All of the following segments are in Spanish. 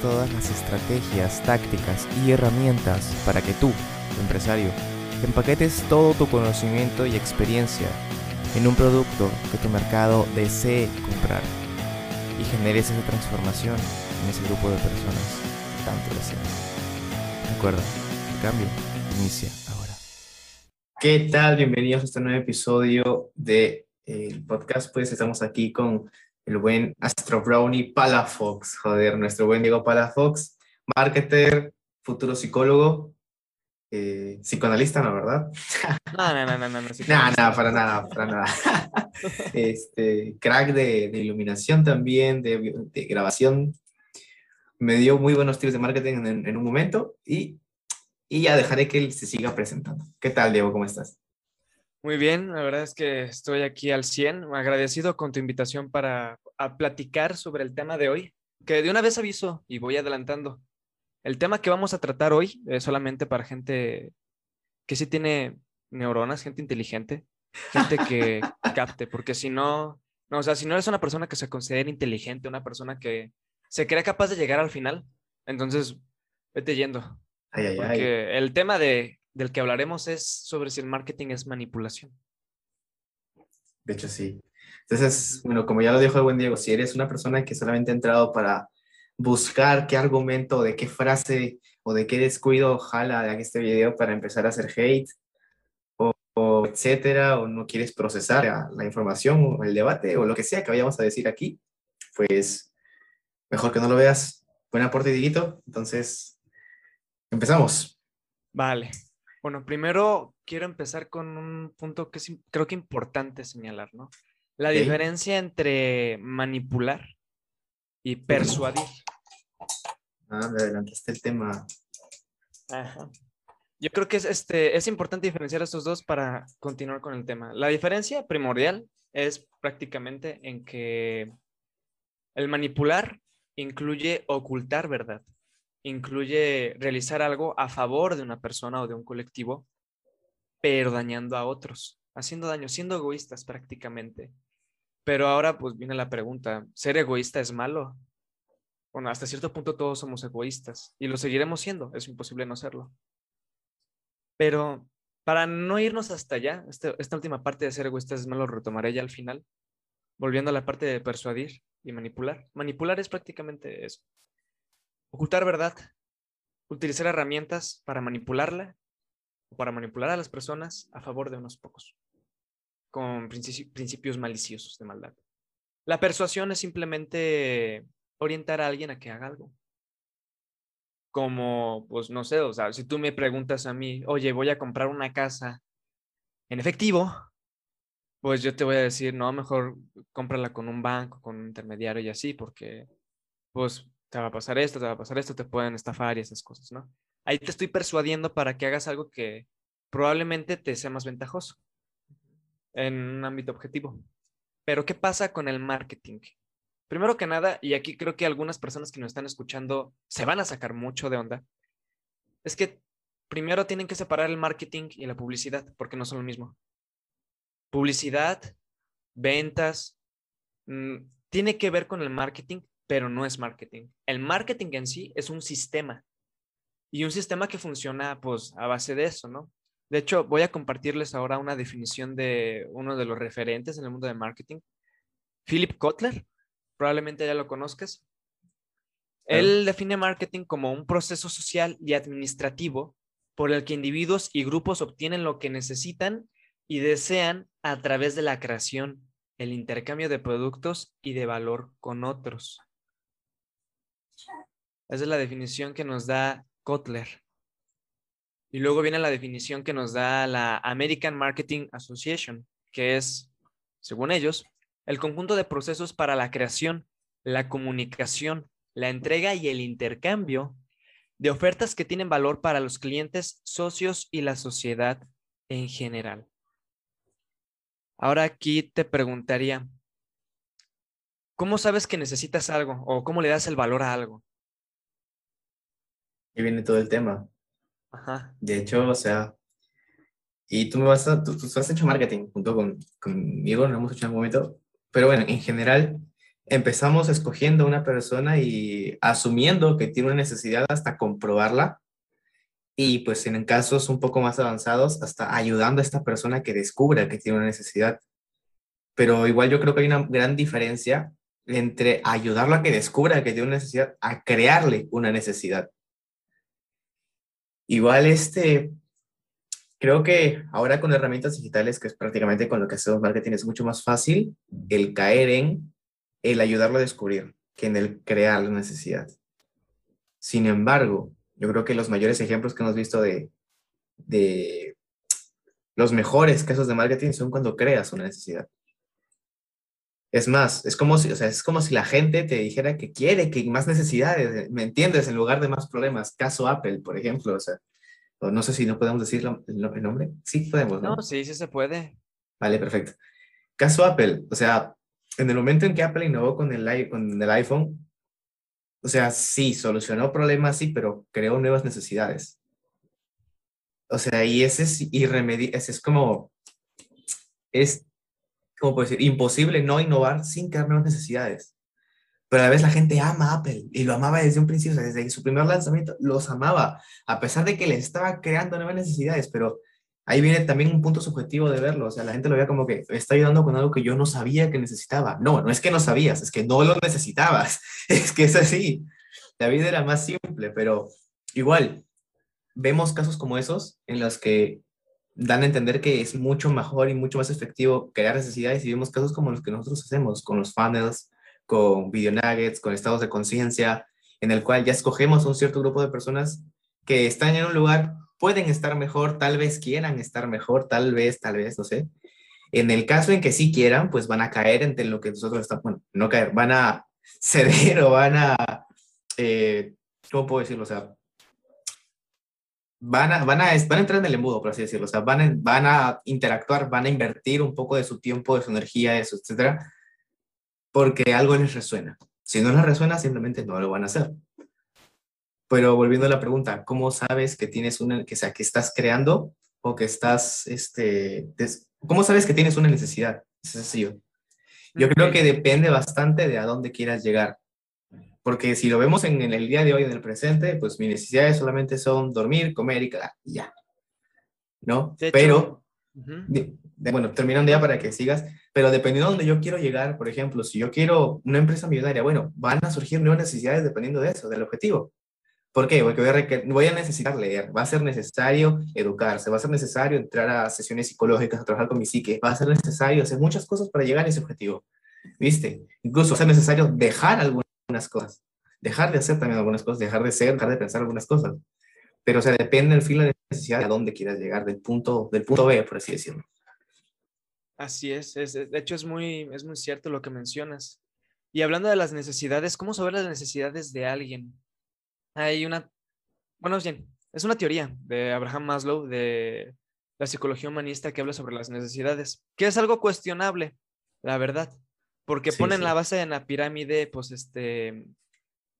todas las estrategias, tácticas y herramientas para que tú, empresario, empaquetes todo tu conocimiento y experiencia en un producto que tu mercado desee comprar y generes esa transformación en ese grupo de personas que tanto desean. Recuerda, el cambio inicia ahora. ¿Qué tal? Bienvenidos a este nuevo episodio de, podcast. Pues estamos aquí con el buen Astro Brownie Palafox, joder, nuestro buen Diego Palafox, marketer, futuro psicólogo, eh, psicoanalista, ¿no, verdad? No, no, no, no, no. No, no, para nada, para nada. este, crack de, de iluminación también, de, de, grabación. Me dio muy buenos tips de marketing en, en un momento y, y ya dejaré que él se siga presentando. ¿Qué tal, Diego? ¿Cómo estás? Muy bien, la verdad es que estoy aquí al 100, agradecido con tu invitación para platicar sobre el tema de hoy, que de una vez aviso y voy adelantando. El tema que vamos a tratar hoy es solamente para gente que sí tiene neuronas, gente inteligente, gente que capte, porque si no, no, o sea, si no eres una persona que se considera inteligente, una persona que se cree capaz de llegar al final, entonces vete yendo. porque el tema de del que hablaremos es sobre si el marketing es manipulación. De hecho, sí. Entonces, bueno, como ya lo dijo el buen Diego, si eres una persona que solamente ha entrado para buscar qué argumento, de qué frase o de qué descuido jala de este video para empezar a hacer hate o, etcétera, o no quieres procesar la, la, información o el debate o lo que sea que vayamos a decir aquí, pues mejor que no lo veas. Buen aporte, Diguito. Entonces, empezamos. Vale. Bueno, primero quiero empezar con un punto que es, creo que importante señalar, ¿no? La diferencia entre manipular y persuadir. Ah, me adelantaste el tema. Ajá. Yo creo que es, este, es importante diferenciar estos dos para continuar con el tema. La diferencia primordial es prácticamente en que el manipular incluye ocultar verdad incluye realizar algo a favor de una persona o de un colectivo, pero dañando a otros, haciendo daño, siendo egoístas prácticamente. Pero ahora pues viene la pregunta, ¿ser egoísta es malo? Bueno, hasta cierto punto todos somos egoístas y lo seguiremos siendo, es imposible no serlo. Pero para no irnos hasta allá, este, esta última parte de ser egoístas es malo, lo retomaré ya al final, volviendo a la parte de persuadir y manipular. Manipular es prácticamente eso, Ocultar verdad. Utilizar herramientas para manipularla o para manipular a las personas a favor de unos pocos, con principios maliciosos de maldad. La persuasión es simplemente orientar a alguien a que haga algo. Como, pues no sé, o sea, si tú me preguntas a mí, oye, voy a comprar una casa en efectivo, pues yo te voy a decir, no, mejor cómprala con un banco, con un intermediario y así, porque pues te va a pasar esto, te va a pasar esto, te pueden estafar y esas cosas, ¿no? Ahí te estoy persuadiendo para que hagas algo que probablemente te sea más ventajoso en un ámbito objetivo. Pero ¿qué pasa con el marketing? Primero que nada, y aquí creo que algunas personas que nos están escuchando se van a sacar mucho de onda, es que primero tienen que separar el marketing y la publicidad, porque no son lo mismo. Publicidad, ventas, mm, tiene que ver con el marketing, pero no es marketing. El marketing en sí es un sistema y un sistema que funciona pues a base de eso, ¿no? De hecho, voy a compartirles ahora una definición de uno de los referentes en el mundo de marketing, Philip Kotler, probablemente ya lo conozcas. Él define marketing como un proceso social y administrativo por el que individuos y grupos obtienen lo que necesitan y desean a través de la creación, el intercambio de productos y de valor con otros. Esa es la definición que nos da Kotler. Y luego viene la definición que nos da la American Marketing Association, que es, según ellos, el conjunto de procesos para la creación, la comunicación, la entrega y el intercambio de ofertas que tienen valor para los clientes, socios y la sociedad en general. Ahora aquí te preguntaría, ¿cómo sabes que necesitas algo o cómo le das el valor a algo? Y viene todo el tema. De hecho, o sea, y tú me vas a, tú, has hecho marketing junto con, conmigo, no hemos hecho en algún momento, pero bueno, en general, empezamos escogiendo a una persona y asumiendo que tiene una necesidad hasta comprobarla y pues en casos un poco más avanzados hasta ayudando a esta persona que descubra que tiene una necesidad. Pero igual yo creo que hay una gran diferencia entre ayudarlo a que descubra que tiene una necesidad a crearle una necesidad. Igual este, creo que ahora con herramientas digitales, que es prácticamente con lo que hacemos marketing, es mucho más fácil el caer en el ayudarlo a descubrir que en el crear la necesidad. Sin embargo, yo creo que los mayores ejemplos que hemos visto de, de los mejores casos de marketing son cuando creas una necesidad. Es más, es como si, o sea, es como si la gente te dijera que quiere que más necesidades, ¿me entiendes? En lugar de más problemas. Caso Apple, por ejemplo, o sea, no sé si no podemos decir el nombre. Sí, podemos, ¿no? No, sí, sí se puede. Vale, perfecto. Caso Apple, o sea, en el momento en que Apple innovó con el, con el iPhone, o sea, sí, solucionó problemas, sí, pero creó nuevas necesidades. O sea, y ese es irremediable, ese es como, es, ¿cómo puedo decir? Imposible no innovar sin crear nuevas necesidades. Pero a la vez la gente ama Apple y lo amaba desde un principio, desde su primer lanzamiento, los amaba, a pesar de que le estaba creando nuevas necesidades, pero ahí viene también un punto subjetivo de verlo. O sea, la gente lo veía como que está ayudando con algo que yo no sabía que necesitaba. No, no es que no sabías, es que no lo necesitabas. Es que es así. La vida era más simple, pero igual, vemos casos como esos en los que dan a entender que es mucho mejor y mucho más efectivo crear necesidades y vemos casos como los que nosotros hacemos con los funnels, con video nuggets, con estados de conciencia, en el cual ya escogemos un cierto grupo de personas que están en un lugar pueden estar mejor, tal vez quieran estar mejor, tal vez, tal vez, no sé. En el caso en que sí quieran, pues van a caer entre lo que nosotros estamos, bueno, no caer, van a ceder o van a, eh, ¿cómo puedo decirlo? O sea, van a, van, a, van a entrar en el embudo, por así decirlo. O sea, van a, van a interactuar, van a invertir un poco de su tiempo, de su energía, eso, etcétera, porque algo les resuena. Si no les resuena, simplemente no lo van a hacer. Pero volviendo a la pregunta, ¿cómo sabes que tienes una, que sea, que estás creando o que estás, este, cómo sabes que tienes una necesidad? Es sencillo. Yo creo que depende bastante de a dónde quieras llegar. Porque si lo vemos en, el día de hoy, en el presente, pues mis necesidades solamente son dormir, comer y ya. ¿No? pero, bueno, terminando ya para que sigas, pero dependiendo de dónde yo quiero llegar, por ejemplo, si yo quiero una empresa millonaria, bueno, van a surgir nuevas necesidades dependiendo de eso, del objetivo. ¿Por qué? Porque voy a, necesitar leer, va a ser necesario educarse, va a ser necesario entrar a sesiones psicológicas, a trabajar con mi psique, va a ser necesario hacer muchas cosas para llegar a ese objetivo. ¿Viste? Incluso va a ser necesario dejar algunas cosas, dejar de hacer también algunas cosas, dejar de ser, dejar de pensar algunas cosas. Pero, o sea, depende del fin de necesidad de a dónde quieras llegar, del punto, del punto B, por así decirlo. Así es, es, de hecho es muy, es muy cierto lo que mencionas. Y hablando de las necesidades, ¿cómo saber las necesidades de alguien? hay una, bueno, bien, es una teoría de Abraham Maslow de la psicología humanista que habla sobre las necesidades, que es algo cuestionable, la verdad, porque pone en la base de la pirámide, pues, este,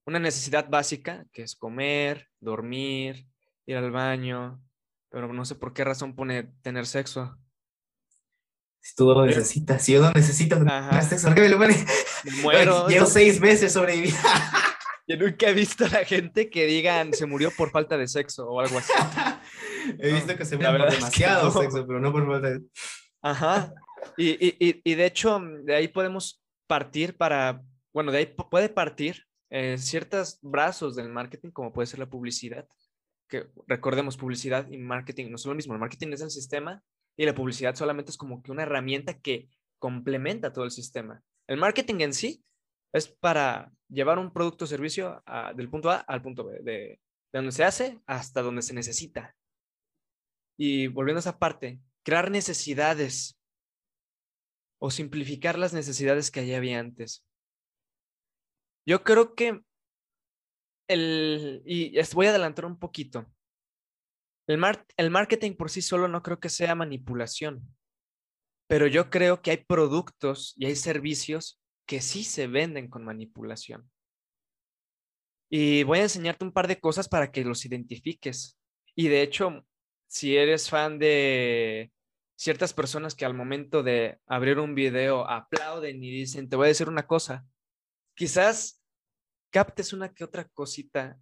una necesidad básica, que es comer, dormir, ir al baño, pero no sé por qué razón pone tener sexo. Si tú lo necesitas, si yo no necesito tener sexo, ¿por qué me lo muero. Llevo seis meses sobreviviendo. Yo nunca he visto a la gente que digan se murió por falta de sexo o algo así. he visto que se murió por demasiado sexo, pero no por falta de. Ajá. Y, y, y, de hecho, de ahí podemos partir para. Bueno, de ahí puede partir eh, ciertos brazos del marketing, como puede ser la publicidad. Que recordemos, publicidad y marketing no son lo mismo. El marketing es el sistema y la publicidad solamente es como que una herramienta que complementa todo el sistema. El marketing en sí es para llevar un producto o servicio del punto A al punto B, de, donde se hace hasta donde se necesita. Y volviendo a esa parte, crear necesidades o simplificar las necesidades que allá había antes. Yo creo que el, y voy a adelantar un poquito, el, el marketing por sí solo no creo que sea manipulación, pero yo creo que hay productos y hay servicios que sí se venden con manipulación. Y voy a enseñarte un par de cosas para que los identifiques. Y de hecho, si eres fan de ciertas personas que al momento de abrir un video aplauden y dicen, te voy a decir una cosa, quizás captes una que otra cosita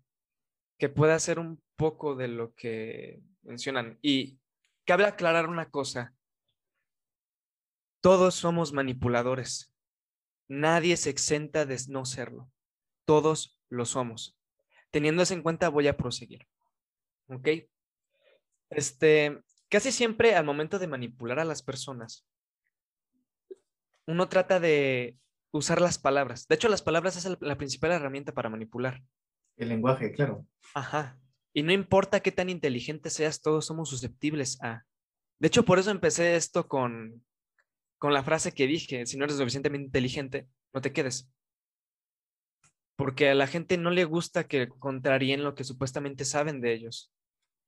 que pueda ser un poco de lo que mencionan. Y cabe aclarar una cosa. Todos somos manipuladores. Nadie se exenta de no serlo. Todos lo somos. Teniendo eso en cuenta, voy a proseguir. ¿Ok? Este, casi siempre al momento de manipular a las personas, uno trata de usar las palabras. De hecho, las palabras es la principal herramienta para manipular. El lenguaje, claro. Ajá. Y no importa qué tan inteligente seas, todos somos susceptibles a. De hecho, por eso empecé esto con, con la frase que dije, si no eres suficientemente inteligente, no te quedes. Porque a la gente no le gusta que contraríen lo que supuestamente saben de ellos.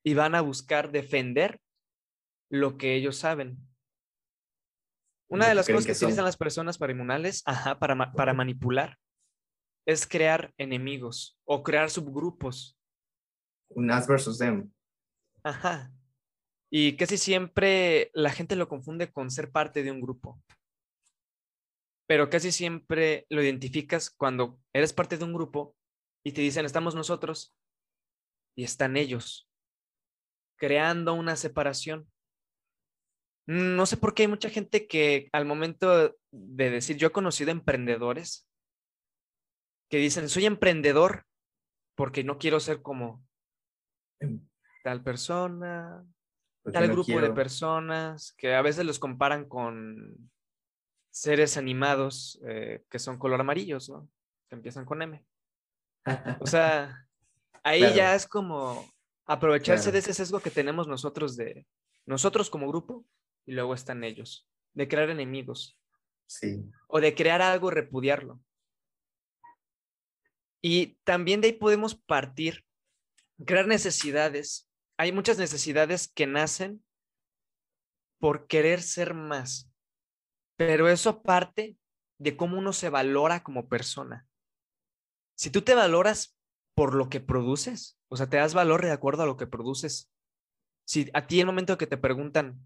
Y van a buscar defender lo que ellos saben. Una de las cosas que, utilizan las personas parainmunales, ajá, para, para manipular, es crear enemigos o crear subgrupos. Un us versus them. Ajá. Y casi siempre la gente lo confunde con ser parte de un grupo. Pero casi siempre lo identificas cuando eres parte de un grupo y te dicen, estamos nosotros y están ellos, creando una separación. No sé por qué hay mucha gente que al momento de decir, yo he conocido emprendedores que dicen, soy emprendedor porque no quiero ser como em. tal persona, tal grupo de personas, que a veces los comparan con seres animados eh, que son color amarillos, ¿no? Que empiezan con M. O sea, ahí ya es como aprovecharse de ese sesgo que tenemos nosotros de nosotros como grupo y luego están ellos, de crear enemigos. Sí. O de crear algo y repudiarlo. Y también de ahí podemos partir, crear necesidades. Hay muchas necesidades que nacen por querer ser más, pero eso parte de cómo uno se valora como persona. Si tú te valoras por lo que produces, o sea, te das valor de acuerdo a lo que produces. Si a ti en el momento que te preguntan,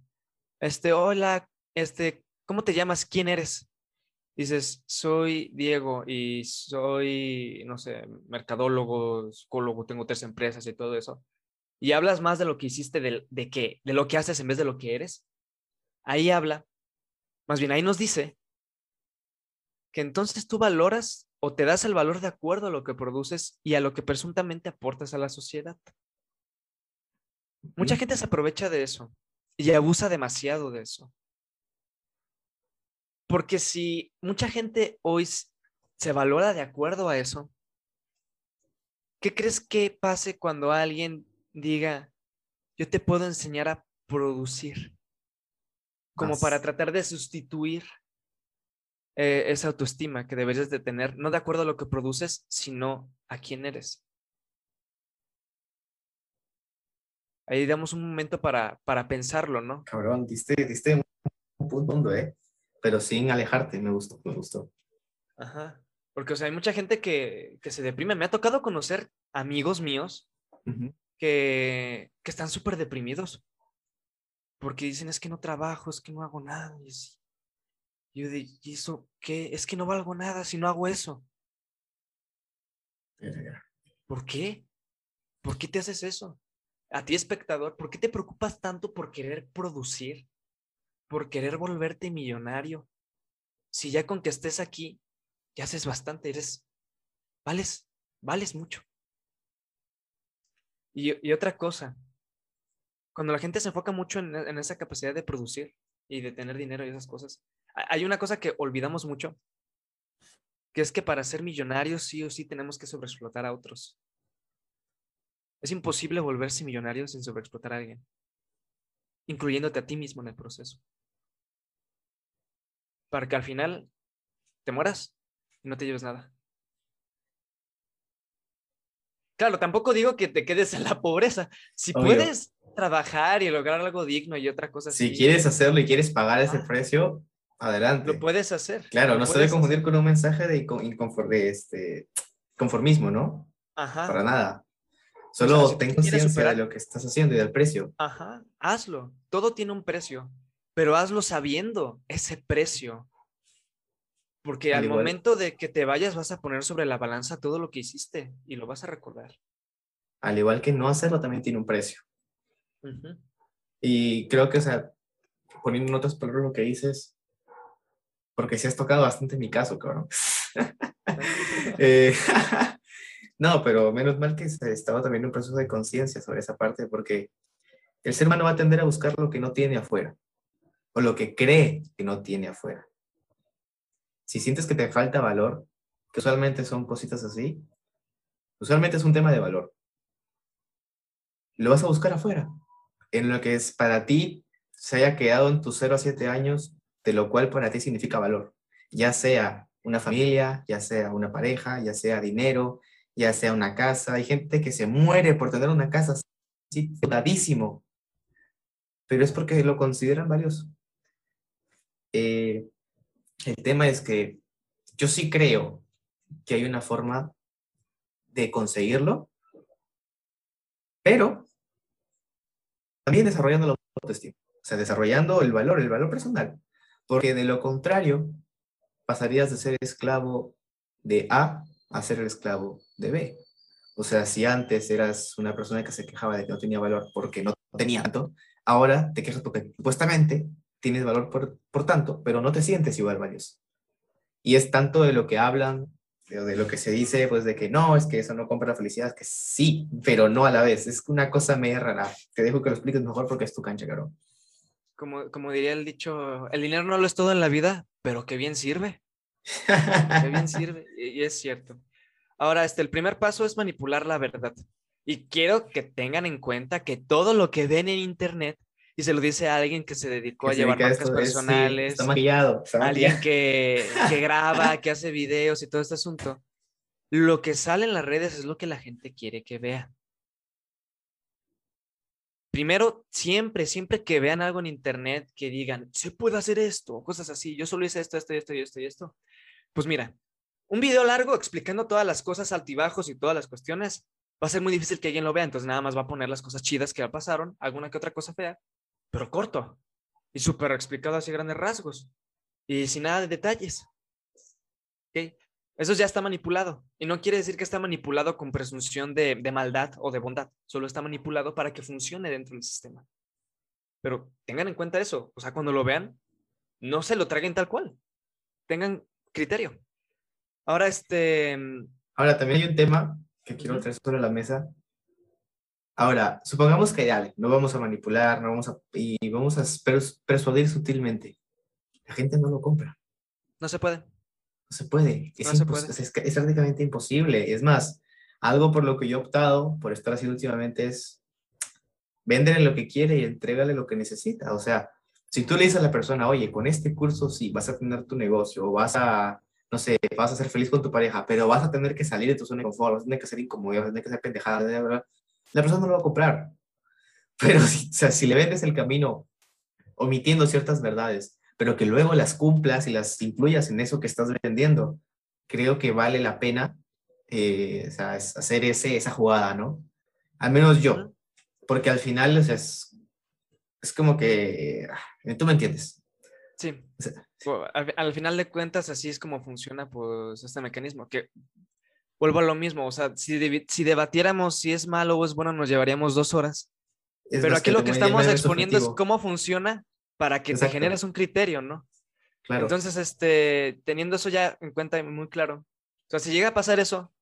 este, hola, este, ¿cómo te llamas? ¿Quién eres? Dices, soy Diego y soy, no sé, mercadólogo, psicólogo, tengo tres empresas y todo eso. Y hablas más de lo que hiciste, de, de qué, de lo que haces en vez de lo que eres. Ahí habla, más bien ahí nos dice que entonces tú valoras o te das el valor de acuerdo a lo que produces y a lo que presuntamente aportas a la sociedad. Mucha gente se aprovecha de eso y abusa demasiado de eso. Porque si mucha gente hoy se valora de acuerdo a eso, ¿qué crees que pase cuando alguien diga, yo te puedo enseñar a producir? Como para tratar de sustituir eh, esa autoestima que deberías de tener, no de acuerdo a lo que produces, sino a quién eres. Ahí damos un momento para, para pensarlo, ¿no? Cabrón, diste, diste un punto, ¿eh? Pero sin alejarte, me gustó, me gustó. Ajá. Porque, o sea, hay mucha gente que, que se deprime. Me ha tocado conocer amigos míos que, que están súper deprimidos. Porque dicen, es que no trabajo, es que no hago nada. Y, yo digo, ¿y eso qué? Es que no valgo nada si no hago eso. ¿Por qué? ¿Por qué te haces eso? A ti espectador, ¿por qué te preocupas tanto por querer producir? Por querer volverte millonario. Si ya con que estés aquí, ya haces bastante, eres, vales, vales mucho. Y, otra cosa, cuando la gente se enfoca mucho en, en esa capacidad de producir y de tener dinero y esas cosas, hay una cosa que olvidamos mucho, que es que para ser millonarios sí o sí tenemos que sobreexplotar a otros. Es imposible volverse millonario sin sobreexplotar a alguien, incluyéndote a ti mismo en el proceso. Para que al final te mueras y no te lleves nada. Claro, tampoco digo que te quedes en la pobreza. Si puedes trabajar y lograr algo digno y otra cosa Si quieres hacerlo y quieres pagar ese precio, adelante. Lo puedes hacer. Claro, no se debe confundir con un mensaje de, de este, conformismo, ¿no? Ajá. Para nada. Solo ten conciencia de lo que estás haciendo y del precio. Ajá, hazlo. Todo tiene un precio, pero hazlo sabiendo ese precio. Porque Al momento de que te vayas vas a poner sobre la balanza todo lo que hiciste y lo vas a recordar. Al igual que no hacerlo también tiene un precio. Y creo que, o sea, poniendo en otras palabras lo que dices, porque sí has tocado bastante mi caso, cabrón. Eh, no, pero menos mal que se estaba también en un proceso de conciencia sobre esa parte, porque el ser humano va a tender a buscar lo que no tiene afuera, o lo que cree que no tiene afuera. Si sientes que te falta valor, que usualmente son cositas así, usualmente es un tema de valor. Lo vas a buscar afuera, en lo que es para ti se haya quedado en tus 0 a 7 años, de lo cual para ti significa valor, ya sea una familia, ya sea una pareja, ya sea dinero, ya sea una casa. Hay gente que se muere por tener una casa así, soldadísimo, pero es porque lo consideran valioso. Eh, el tema es que yo sí creo que hay una forma de conseguirlo, pero también desarrollando la autoestima, o sea, desarrollando el valor, el valor personal, porque de lo contrario pasarías de ser esclavo de A a ser el esclavo de B. O sea, si antes eras una persona que se quejaba de que no tenía valor porque no tenía tanto, ahora te quejas porque supuestamente tienes valor por, por tanto, pero no te sientes igual valioso. Y es tanto de lo que hablan, de, de lo que se dice, pues de que no, es que eso no compra la felicidad, que sí, pero no a la vez. Es una cosa media rara. Te dejo que lo expliques mejor porque es tu cancha, caro. Como, como diría el dicho, el dinero no lo es todo en la vida, pero qué bien sirve. Qué bien sirve. Y, y es cierto. Ahora, este, el primer paso es manipular la verdad. Y quiero que tengan en cuenta que todo lo que ven en internet, y se lo dice a alguien que se dedicó Que a llevar marcas esto, es- sí, personales, está maquillado. está alguien que, que graba, que hace videos y todo este asunto. Lo que sale en las redes es lo que la gente quiere que vea. Primero, siempre, siempre que vean algo en internet que digan, se puede hacer esto, cosas así, yo solo hice esto, esto, esto y esto y esto. Pues mira, un video largo explicando todas las cosas altibajos y todas las cuestiones, va a ser muy difícil que alguien lo vea, entonces nada más va a poner las cosas chidas que ya pasaron, alguna que otra cosa fea, pero corto y súper explicado así grandes rasgos y sin nada de detalles. Eso ya está manipulado. Y no quiere decir que está manipulado con presunción de, de maldad o de bondad. Solo está manipulado para que funcione dentro del sistema. Pero tengan en cuenta eso. O sea, cuando lo vean, no se lo traguen tal cual. Tengan criterio. Ahora, este. mm, Ahora, también hay un tema que quiero traer sobre la mesa. Ahora, supongamos que dale, no vamos a manipular, no vamos a, y vamos a pers- persuadir sutilmente. La gente no lo compra. No se puede. No se puede. Es, No se puede. es es prácticamente imposible. Es más, algo por lo que yo he optado por estar haciendo últimamente es véndele lo que quiere y entrégale lo que necesita. O sea, si tú le dices a la persona, oye, con este curso sí, vas a tener tu negocio, o vas a, no sé, vas a ser feliz con tu pareja, pero vas a tener que salir de tu zona de confort, vas a tener que ser incómodo, vas a tener que ser pendejada, bla, bla, bla", la persona no lo va a comprar. Pero si, o sea, si le vendes el camino omitiendo ciertas verdades, pero que luego las cumplas y las incluyas en eso que estás vendiendo, creo que vale la pena eh, o sea, es hacer ese, esa jugada, ¿no? Al menos yo, porque al final o sea, es, es como que, ah, tú me entiendes. Sí. O sea, Al, al final de cuentas, así es como funciona pues, este mecanismo. Que vuelvo a lo mismo. O sea, si, si debatiéramos si es malo o es bueno, nos llevaríamos dos horas. es Pero aquí lo que te- estamos exponiendo es cómo funciona para que te Exacto. generes un criterio, ¿no? Claro, Entonces, este, teniendo eso ya en cuenta muy claro, o sea, si llega a pasar eso,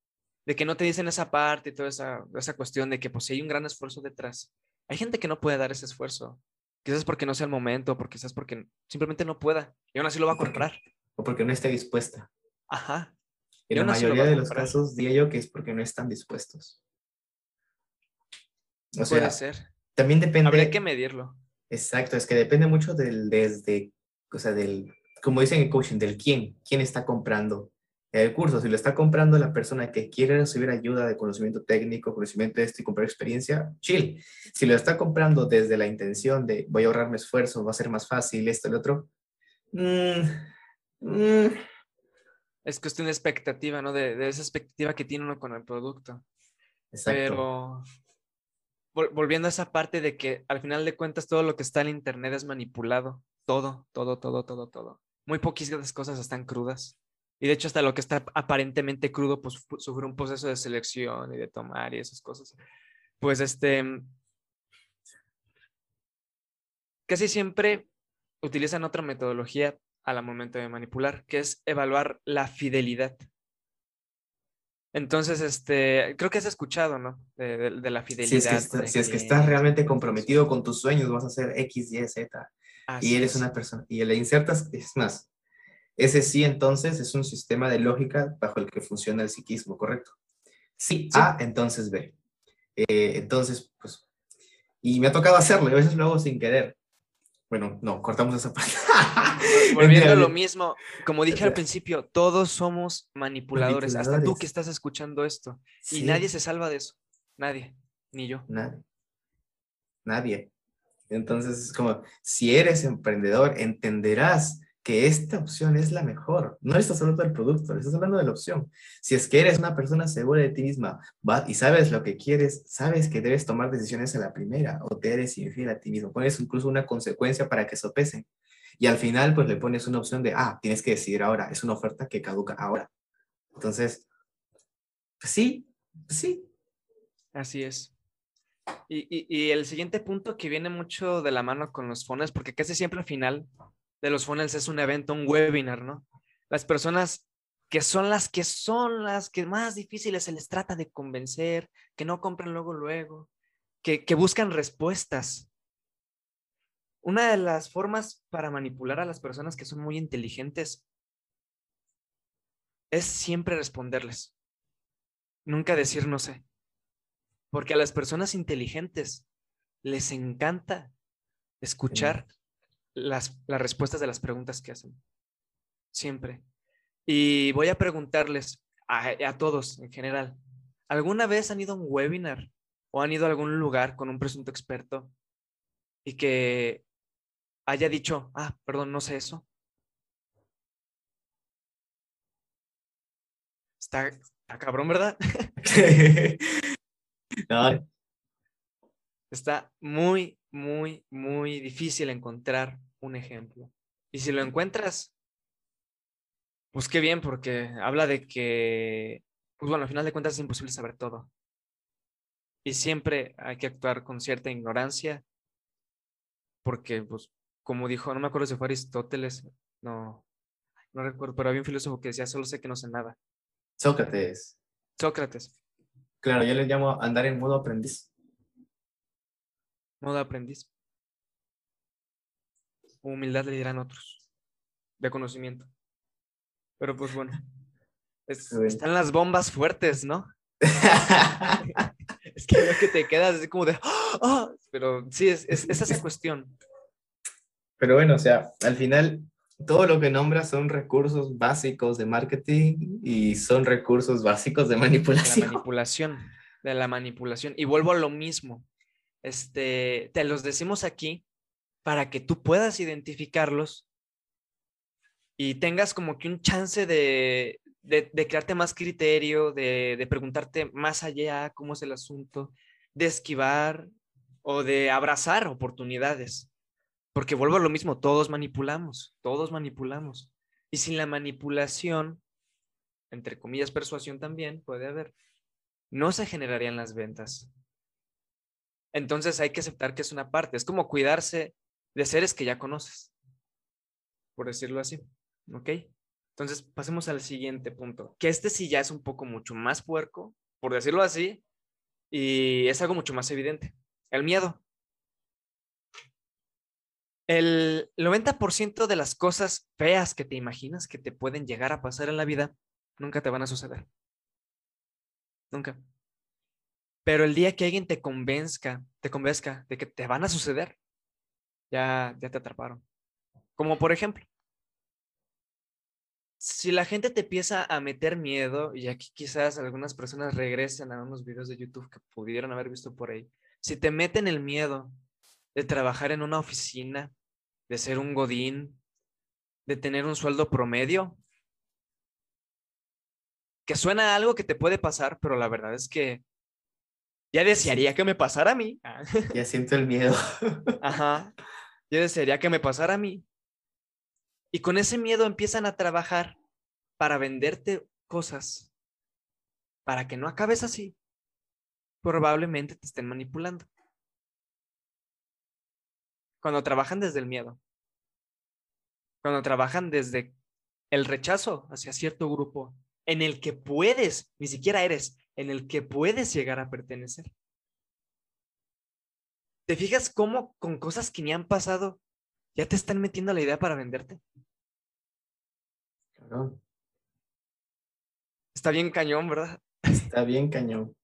de que no te dicen esa parte y toda esa, esa cuestión de que pues si hay un gran esfuerzo detrás, hay gente que no puede dar ese esfuerzo. Quizás porque no sea el momento, porque quizás porque simplemente no pueda y aún así lo va a comprar. o porque no esté dispuesta. Ajá. En la lo mayoría de los casos diría yo que es porque no están dispuestos. O Puede sea, ser. también depende. Habría que medirlo. Exacto, es que depende mucho del, desde, o sea, del, como dicen en coaching, del quién, quién está comprando el curso. Si lo está comprando la persona que quiere recibir ayuda de conocimiento técnico, conocimiento de esto y comprar experiencia, chill. Si lo está comprando desde la intención de voy a ahorrarme esfuerzo, va a ser más fácil, esto, el otro, mm, mm, Es cuestión de expectativa, ¿no? De, de esa expectativa que tiene uno con el producto. exacto. Pero vol- volviendo a esa parte de que al final de cuentas todo lo que está en internet es manipulado. Todo, todo, todo, todo, todo. Muy poquitas cosas están crudas. Y de hecho, hasta lo que está aparentemente crudo, pues sufre un proceso de selección y de tomar y esas cosas. Pues este, casi siempre utilizan otra metodología al momento de manipular, que es evaluar la fidelidad. Entonces, este, creo que has escuchado, ¿no? De, la fidelidad. Si es, que estás realmente comprometido con tus sueños, vas a hacer X, Y, Z. y eres una persona. Y le insertas, es más, ese sí entonces es un sistema de lógica bajo el que funciona el psiquismo, ¿correcto? Sí, A, entonces B. Eh, entonces, pues, y me ha tocado hacerlo, y a veces lo hago sin querer. Bueno, no, cortamos esa parte. Volviendo a lo mismo, como dije al principio, todos somos manipuladores, hasta tú que estás escuchando esto. Y nadie se salva de eso. Nadie, ni yo. Nadie. Nadie. Entonces, es como, si eres emprendedor, entenderás que esta opción es la mejor. No estás hablando del producto, estás hablando de la opción. Si es que eres una persona segura de ti misma va, y sabes lo que quieres, sabes que debes tomar decisiones a la primera o te eres infiel a ti mismo. Pones incluso una consecuencia para que sopesen. Y al final, pues le pones una opción de, ah, tienes que decidir ahora. Es una oferta que caduca ahora. Entonces, pues sí, pues sí. Así es. Y, y, y, el siguiente punto que viene mucho de la mano con los fones, porque casi siempre al final de los funnels es un evento, un webinar, ¿no? Las personas que son las que son las que más difíciles se les trata de convencer, que no compren luego, luego, que, que buscan respuestas. Una de las formas para manipular a las personas que son muy inteligentes es siempre responderles. Nunca decir no sé. Porque a las personas inteligentes les encanta escuchar las, respuestas de las preguntas que hacen. Siempre. Y voy a preguntarles a, a, todos en general, ¿alguna vez han ido a un webinar o han ido a algún lugar con un presunto experto y que haya dicho, ah, perdón, no sé eso? Está, está cabrón, ¿verdad? Está muy, muy, muy difícil encontrar un ejemplo. Y si lo encuentras, pues qué bien, porque habla de que, pues bueno, al final de cuentas es imposible saber todo. Y siempre hay que actuar con cierta ignorancia, porque, pues, como dijo, no me acuerdo si fue Aristóteles, no, no recuerdo, pero había un filósofo que decía, solo sé que no sé nada. Sócrates. Sócrates. Claro, yo le llamo andar en modo aprendiz modo aprendiz. Humildad le dirán otros, de conocimiento. Pero pues bueno, están las bombas fuertes, ¿no? es que lo que te quedas así como de, ¡Ah! pero sí, es, es, esa es la cuestión. Pero bueno, o sea, al final todo lo que nombras son recursos básicos de marketing y son recursos básicos de manipulación. De la manipulación, de la manipulación. Y vuelvo a lo mismo este, te los decimos aquí para que tú puedas identificarlos y tengas como que un chance de, de, crearte más criterio, de, de, preguntarte más allá cómo es el asunto, de esquivar o de abrazar oportunidades. Porque vuelvo a lo mismo, todos manipulamos, todos manipulamos. Y sin la manipulación, entre comillas persuasión también puede haber, no se generarían las ventas. Entonces hay que aceptar que es una parte. Es como cuidarse de seres que ya conoces, por decirlo así. ¿Ok? Entonces pasemos al siguiente punto, que este sí ya es un poco mucho más puerco, por decirlo así, y es algo mucho más evidente. El miedo. El 90% de las cosas feas que te imaginas que te pueden llegar a pasar en la vida nunca te van a suceder. Nunca. Pero el día que alguien te convenzca, te convenzca de que te van a suceder, ya, ya te atraparon. Como por ejemplo, si la gente te empieza a meter miedo, y aquí quizás algunas personas regresen a unos videos de YouTube que pudieron haber visto por ahí, si te meten el miedo de trabajar en una oficina, de ser un godín, de tener un sueldo promedio, que suena algo que te puede pasar, pero la verdad es que ya desearía que me pasara a mí. Ya siento el miedo. Ajá. Ya desearía que me pasara a mí. Y con ese miedo empiezan a trabajar para venderte cosas para que no acabes así, probablemente te estén manipulando. Cuando trabajan desde el miedo, cuando trabajan desde el rechazo hacia cierto grupo en el que puedes, ni siquiera eres, en el que puedes llegar a pertenecer. ¿Te fijas cómo con cosas que ni han pasado ya te están metiendo la idea para venderte? Claro. Está bien cañón, ¿verdad? Está bien cañón.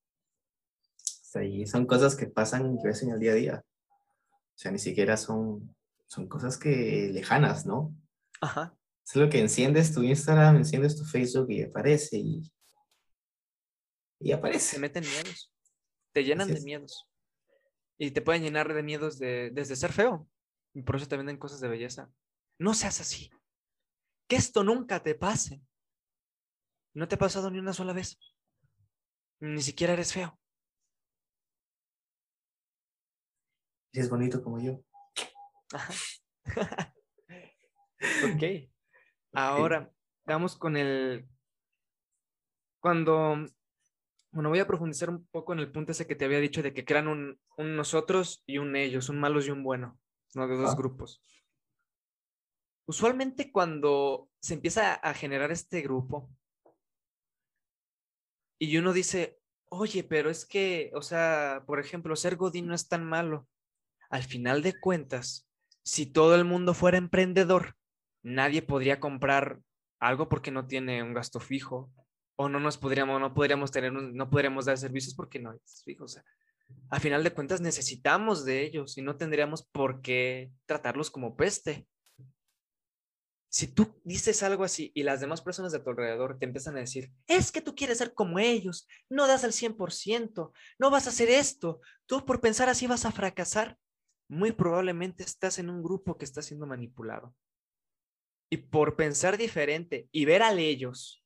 Sí, son cosas que pasan que ves en el día a día. O sea, ni siquiera son, son cosas que lejanas, ¿no? Ajá. Es lo que enciendes tu Instagram, enciendes tu Facebook y aparece y, y aparece. meten miedos. Te llenan Así de es. miedos. Y te pueden llenar de miedos de, desde ser feo. Y por eso te venden cosas de belleza. No seas así. Que esto nunca te pase. No te ha pasado ni una sola vez. Ni siquiera eres feo. Si es bonito como yo. Ok. Ahora, vamos con el... Cuando... Bueno, voy a profundizar un poco en el punto ese que te había dicho de que crean un, un nosotros y un ellos, un malos y un bueno, no de dos Ah. grupos. Usualmente cuando se empieza a generar este grupo y uno dice, oye, pero es que, o sea, por ejemplo, ser Godín no es tan malo. Al final de cuentas, si todo el mundo fuera emprendedor, nadie podría comprar algo porque no tiene un gasto fijo o no nos podríamos no podríamos tener no podríamos dar servicios porque no es fijo, o sea, al final de cuentas necesitamos de ellos y no tendríamos por qué tratarlos como peste. Si tú dices algo así y las demás personas de tu alrededor te empiezan a decir, es que tú quieres ser como ellos, no das al 100%, no vas a hacer esto, tú por pensar así vas a fracasar, muy probablemente estás en un grupo que está siendo manipulado. Y por pensar diferente y ver a ellos,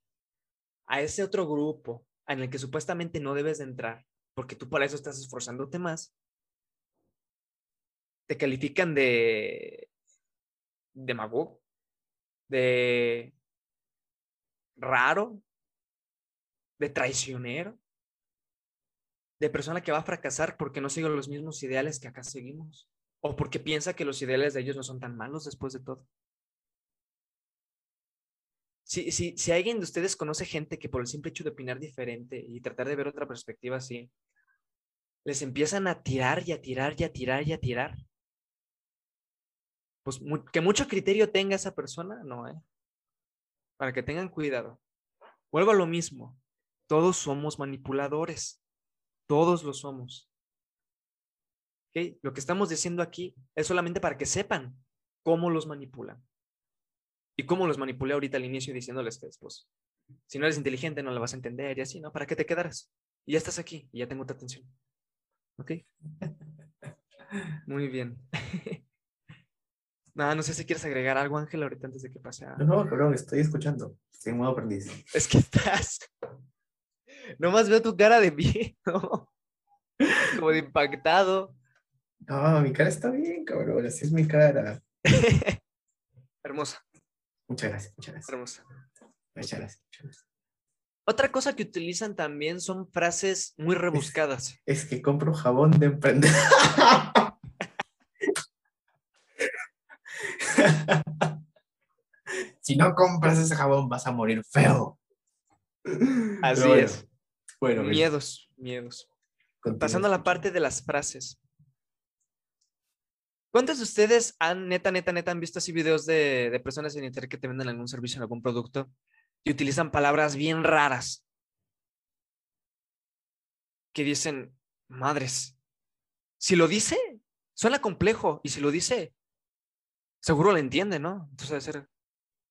a ese otro grupo en el que supuestamente no debes de entrar, porque tú para eso estás esforzándote más, te califican de demagogo, de raro, de traicionero, de persona que va a fracasar porque no sigue los mismos ideales que acá seguimos, o porque piensa que los ideales de ellos no son tan malos después de todo. Si, si, si alguien de ustedes conoce gente que por el simple hecho de opinar diferente y tratar de ver otra perspectiva así, les empiezan a tirar y a tirar y a tirar y a tirar, pues que mucho criterio tenga esa persona, no, ¿eh? Para que tengan cuidado. Vuelvo a lo mismo. Todos somos manipuladores. Todos lo somos. ¿Ok? Lo que estamos diciendo aquí es solamente para que sepan cómo los manipulan. Y cómo los manipulé ahorita al inicio diciéndoles que pues, si no eres inteligente no la vas a entender y así, ¿no? ¿Para qué te quedaras? Y ya estás aquí y ya tengo tu atención. ¿Ok? Muy bien. Nada, no sé si quieres agregar algo, Ángel, ahorita antes de que pase a... No, no, cabrón, estoy escuchando. Estoy en modo aprendiz. Es que estás. Nomás veo tu cara de miedo. Como de impactado. No, mi cara está bien, cabrón. Así es mi cara. Hermosa, Muchas gracias, muchas gracias. hermosa. Muchas gracias. muchas gracias. Otra cosa que utilizan también son frases muy rebuscadas. Es que compro jabón de emprendedor. si no compras ese jabón, vas a morir feo. Así bueno, es. Bueno, Miedos, miedos. Pasando a la parte de las frases. ¿Cuántos de ustedes han, neta, neta, neta, han visto así videos de, de personas en internet que te venden algún servicio en algún producto y utilizan palabras bien raras? Que dicen, madres, si lo dice, suena complejo y si lo dice, seguro lo entiende, ¿no? Entonces debe ser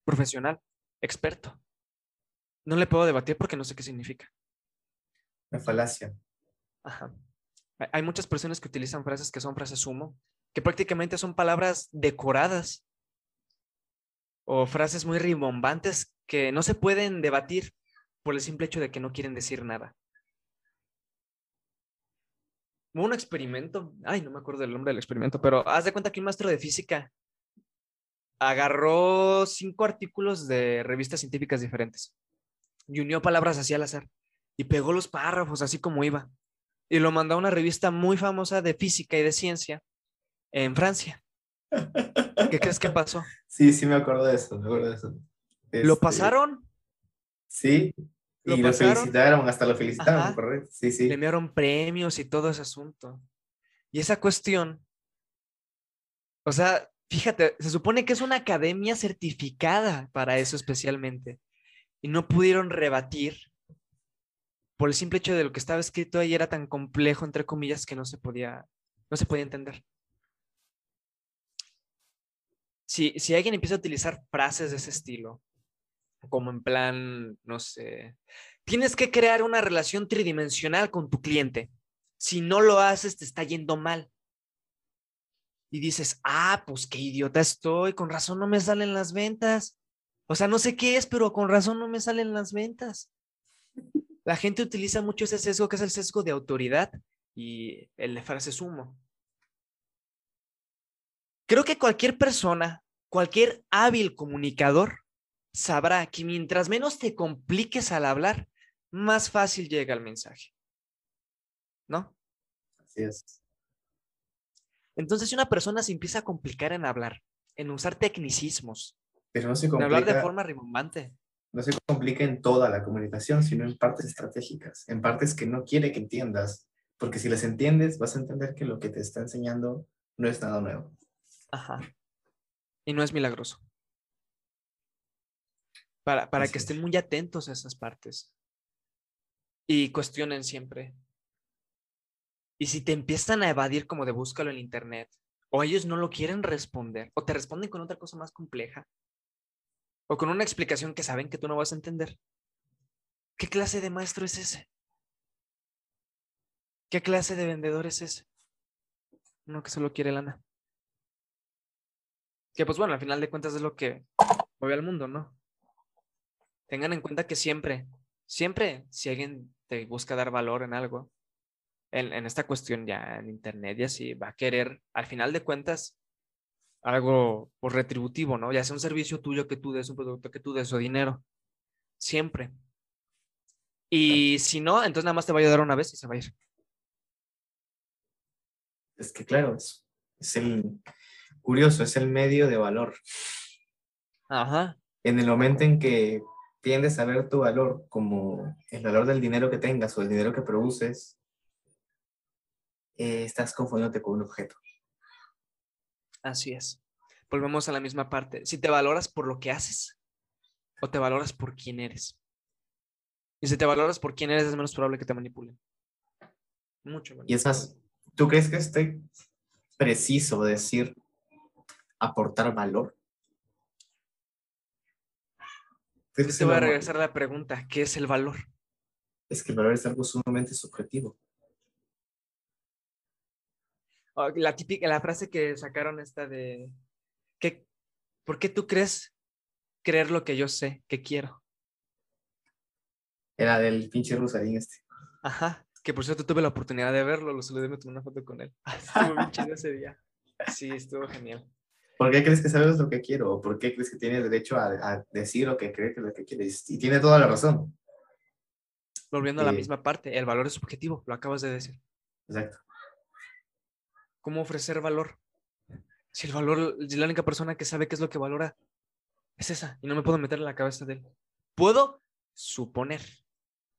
profesional, experto. No le puedo debatir porque no sé qué significa. Una falacia. Ajá. Hay- Hay muchas personas que utilizan frases que son frases sumo, que prácticamente son palabras decoradas o frases muy rimbombantes que no se pueden debatir por el simple hecho de que no quieren decir nada. Hubo un experimento, ay, no me acuerdo del nombre del experimento, pero haz de cuenta que un maestro de física agarró cinco artículos de revistas científicas diferentes y unió palabras así al azar y pegó los párrafos así como iba y lo mandó a una revista muy famosa de física y de ciencia en Francia. ¿Qué crees que pasó? Sí, sí me acuerdo de eso, me acuerdo de eso. ¿Lo Este, pasaron? Sí, ¿Lo y lo pasaron? felicitaron, hasta lo felicitaron, Ajá. correcto. Sí, sí. Le enviaron premios y todo ese asunto. Y esa cuestión, o sea, fíjate, se supone que es una academia certificada para eso especialmente. Y no pudieron rebatir por el simple hecho de lo que estaba escrito ahí era tan complejo, entre comillas, que no se podía, no se podía entender. Si, si alguien empieza a utilizar frases de ese estilo, como en plan, no sé, tienes que crear una relación tridimensional con tu cliente. Si no lo haces, te está yendo mal. Y dices, ah, pues qué idiota estoy, con razón no me salen las ventas. O sea, no sé qué es, pero con razón no me salen las ventas. La gente utiliza mucho ese sesgo que es el sesgo de autoridad y el de frase sumo. Creo que cualquier persona, cualquier hábil comunicador, sabrá que mientras menos te compliques al hablar, más fácil llega el mensaje. ¿No? Así es. Entonces, si una persona se empieza a complicar en hablar, en usar tecnicismos, Pero no se en hablar de complica, forma rimbombante, no se complica en toda la comunicación, sino en partes estratégicas, en partes que no quiere que entiendas, porque si las entiendes, vas a entender que lo que te está enseñando no es nada nuevo. Ajá. Y no es milagroso. Para, para que es. estén muy atentos a esas partes. Y cuestionen siempre. Y si te empiezan a evadir como de búscalo en internet, o ellos no lo quieren responder, o te responden con otra cosa más compleja, o con una explicación que saben que tú no vas a entender, ¿qué clase de maestro es ese? ¿Qué clase de vendedor es ese? Uno que solo quiere lana. Que pues bueno, al final de cuentas es lo que mueve al mundo, ¿no? Tengan en cuenta que siempre, siempre, si alguien te busca dar valor en algo, en, en esta cuestión ya en internet y así, va a querer, al final de cuentas, algo pues, retributivo, ¿no? Ya sea un servicio tuyo que tú des, un producto que tú des o dinero. Siempre. Y si no, entonces nada más te va a ayudar una vez y se va a ir. Es que claro, es, es el curioso, es el medio de valor. Ajá. En el momento en que tiendes a ver tu valor como el valor del dinero que tengas o el dinero que produces, eh, estás confundiéndote con un objeto. Así es. Volvemos a la misma parte. Si te valoras por lo que haces o te valoras por quién eres. Y si te valoras por quién eres, es menos probable que te manipulen. Mucho menos. Y es más, ¿tú crees que esté preciso decir aportar valor? ¿Crees que se te voy a regresar a la pregunta, ¿qué es el valor? Es que el valor es algo sumamente subjetivo. Oh, La típica, la frase que sacaron esta de, ¿qué, ¿por qué tú crees creer lo que yo sé que quiero? Era del pinche Rusarín este. Ajá, que por cierto tuve la oportunidad de verlo, lo saludé, me tomé una foto con él. Estuvo bien chido ese día. Sí, estuvo genial. ¿Por qué crees que sabes lo que quiero? ¿O por qué crees que tienes derecho a, a decir lo que crees que es lo que quieres? Y tiene toda la razón. Volviendo a la Eh, misma parte, el valor es subjetivo, lo acabas de decir. Exacto. ¿Cómo ofrecer valor? Si el valor, si la única persona que sabe qué es lo que valora es esa, y no me puedo meter en la cabeza de él. Puedo suponer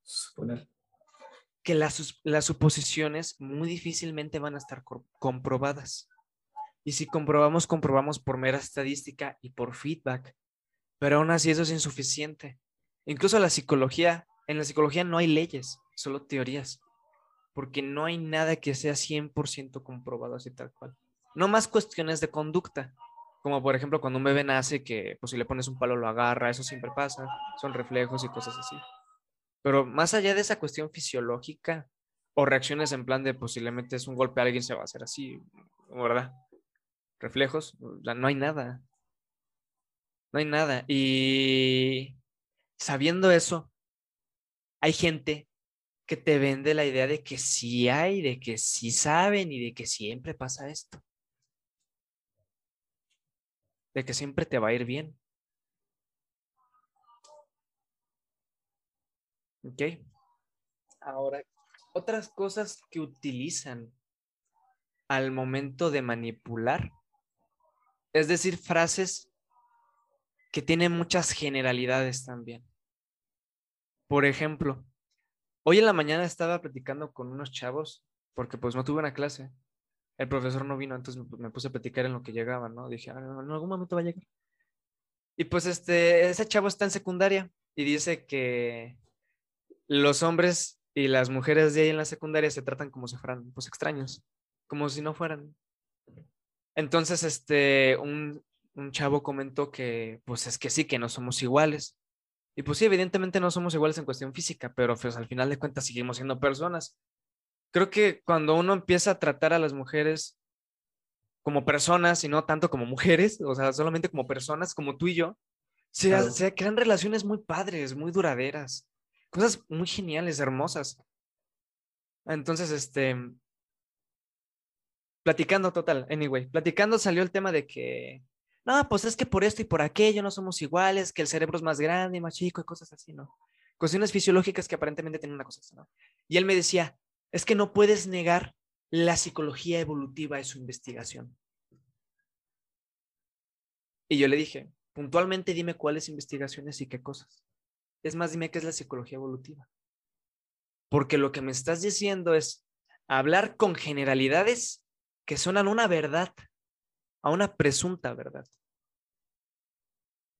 Suponer. que las, las suposiciones muy difícilmente van a estar comprobadas. Y si comprobamos, comprobamos por mera estadística y por feedback. Pero aún así eso es insuficiente. Incluso la psicología, en la psicología no hay leyes, solo teorías. Porque no hay nada que sea 100% comprobado así tal cual. No más cuestiones de conducta. Como por ejemplo cuando un bebé nace que pues si le pones un palo lo agarra, eso siempre pasa. Son reflejos y cosas así. Pero más allá de esa cuestión fisiológica o reacciones en plan de posiblemente es un golpe a alguien se va a hacer así, ¿verdad? Reflejos, no hay nada. No hay nada. Y sabiendo eso, hay gente que te vende la idea de que sí hay, de que sí saben y de que siempre pasa esto. de que siempre te va a ir bien. ¿Ok? Ahora, otras cosas que utilizan al momento de manipular, es decir, frases que tienen muchas generalidades también. Por ejemplo, hoy en la mañana estaba platicando con unos chavos, porque pues no tuve una clase, el profesor no vino, entonces me puse a platicar en lo que llegaba, ¿no? Dije, ah, en algún momento va a llegar. Y pues este, ese chavo está en secundaria y dice que los hombres y las mujeres de ahí en la secundaria se tratan como si fueran pues extraños, como si no fueran. Entonces, este, un, un chavo comentó que pues es que sí, que no somos iguales. Y pues sí, evidentemente no somos iguales en cuestión física, pero pues al final de cuentas seguimos siendo personas creo que cuando uno empieza a tratar a las mujeres como personas y no tanto como mujeres, o sea, solamente como personas, como tú y yo, se, crean relaciones muy padres, muy duraderas, cosas muy geniales, hermosas. Entonces, este, platicando total, anyway, platicando salió el tema de que, no, pues es que por esto y por aquello no somos iguales, que el cerebro es más grande y más chico y cosas así, ¿no? Cuestiones fisiológicas que aparentemente tienen una cosa así, ¿no? Y él me decía, es que no puedes negar la psicología evolutiva de su investigación. Y yo le dije, puntualmente dime cuáles investigaciones y qué cosas. Es más, dime qué es la psicología evolutiva. Porque lo que me estás diciendo es hablar con generalidades que sonan una verdad, a una presunta verdad.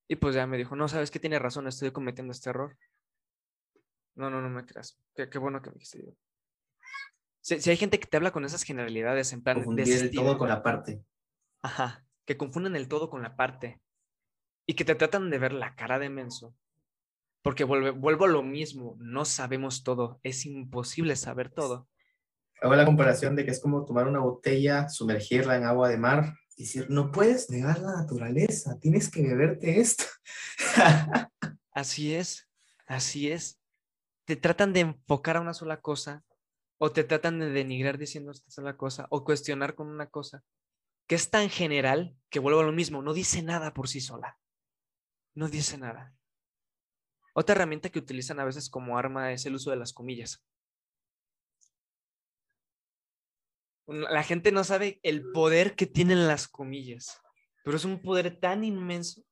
Y pues ya me dijo, no, sabes que tiene razón, estoy cometiendo este error. No, no, no me creas. Qué, qué bueno que me dijiste. Si, hay gente que te habla con esas generalidades, en plan. Confundir el todo con la parte. Ajá, que confunden el todo con la parte. Y que te tratan de ver la cara de menso. Porque vuelvo a lo mismo, no sabemos todo, es imposible saber todo. Hago la comparación de que es como tomar una botella, sumergirla en agua de mar y decir, no puedes negar la naturaleza, tienes que beberte esto. así es, así es. Te tratan de enfocar a una sola cosa o te tratan de denigrar diciendo esta sola cosa, o cuestionar con una cosa que es tan general que vuelvo a lo mismo, no dice nada por sí sola. No dice nada. Otra herramienta que utilizan a veces como arma es el uso de las comillas. La gente no sabe el poder que tienen las comillas, pero es un poder tan inmenso,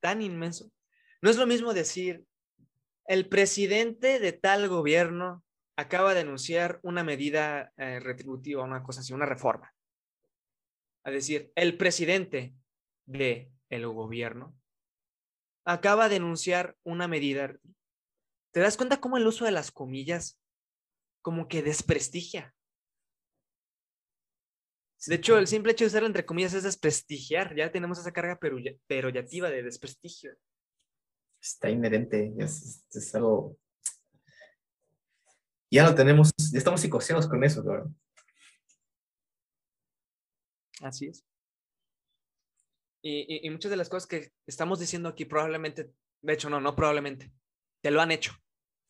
tan inmenso. No es lo mismo decir, el presidente de tal gobierno acaba de anunciar una medida eh, retributiva, una cosa así, una reforma. Es decir, el presidente de el gobierno acaba de anunciar una medida. ¿Te das cuenta cómo el uso de las comillas como que desprestigia? De hecho, el simple hecho de usar entre comillas es desprestigiar. Ya tenemos esa carga perorativa de desprestigio. Está inherente, es algo ya lo tenemos, ya estamos psicoseados con eso, claro. Así es. Y, y, muchas de las cosas que estamos diciendo aquí probablemente, de hecho no, no probablemente, te lo han hecho.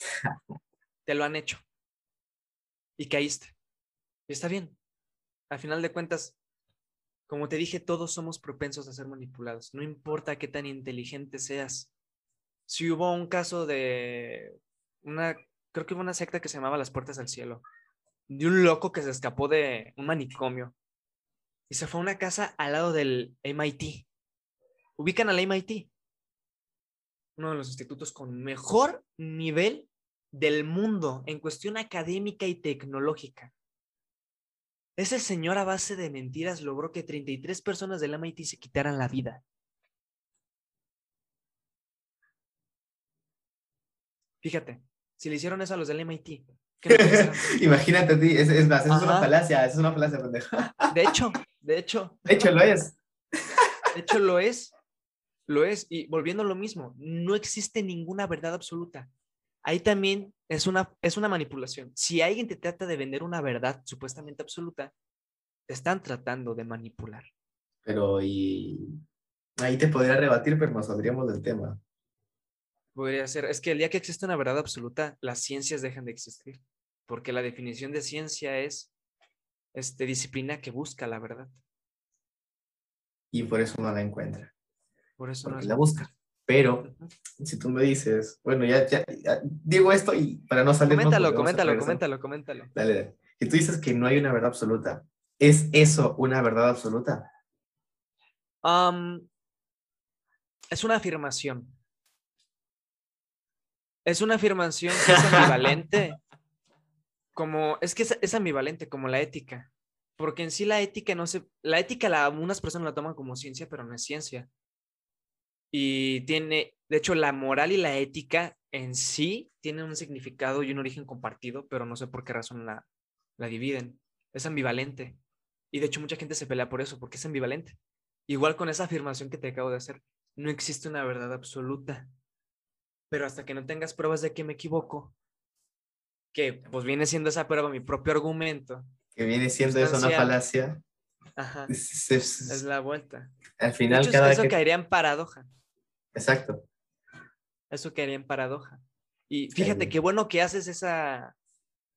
te lo han hecho. Y caíste. Y está bien. Al final de cuentas, como te dije, todos somos propensos a ser manipulados. No importa qué tan inteligente seas. Si hubo un caso de una creo que hubo una secta que se llamaba Las Puertas al Cielo, de un loco que se escapó de un manicomio y se fue a una casa al lado del MIT. Ubican al MIT, uno de los institutos con mejor nivel del mundo en cuestión académica y tecnológica. Ese señor a base de mentiras logró que 33 personas del MIT se quitaran la vida. Fíjate, si le hicieron eso a los del MIT. Imagínate a ti, es, es, es una falacia, es una falacia. De hecho, de hecho. De hecho, lo es. De hecho, lo es. Lo es. Y volviendo a lo mismo, no existe ninguna verdad absoluta. Ahí también es una, es una manipulación. Si alguien te trata de vender una verdad supuestamente absoluta, te están tratando de manipular. Pero, y ahí te podría rebatir, pero nos saldríamos del tema podría ser, es que el día que existe una verdad absoluta, las ciencias dejan de existir, porque la definición de ciencia es este, disciplina que busca la verdad. Y por eso no la encuentra. Por eso no porque la busca. Pero si tú me dices, bueno, ya, ya, ya digo esto y para no salir Coméntalo, coméntalo, coméntalo, coméntalo. Dale, dale. Si tú dices que no hay una verdad absoluta, ¿es eso una verdad absoluta? Es una afirmación. Es una afirmación que es ambivalente. Como, es que es, es ambivalente, como la ética. Porque en sí la ética no se. La ética, la, unas personas la toman como ciencia, pero no es ciencia. Y tiene. De hecho, la moral y la ética en sí tienen un significado y un origen compartido, pero no sé por qué razón la, la dividen. Es ambivalente. Y de hecho, mucha gente se pelea por eso, porque es ambivalente. Igual con esa afirmación que te acabo de hacer, no existe una verdad absoluta. Pero hasta que no tengas pruebas de que me equivoco, que pues viene siendo esa prueba mi propio argumento, Que viene siendo eso una falacia. ajá, Es- es- es la vuelta. al final, hecho, cada eso que... caería en paradoja. Exacto. Eso caería en paradoja. Y fíjate qué bueno que haces esa,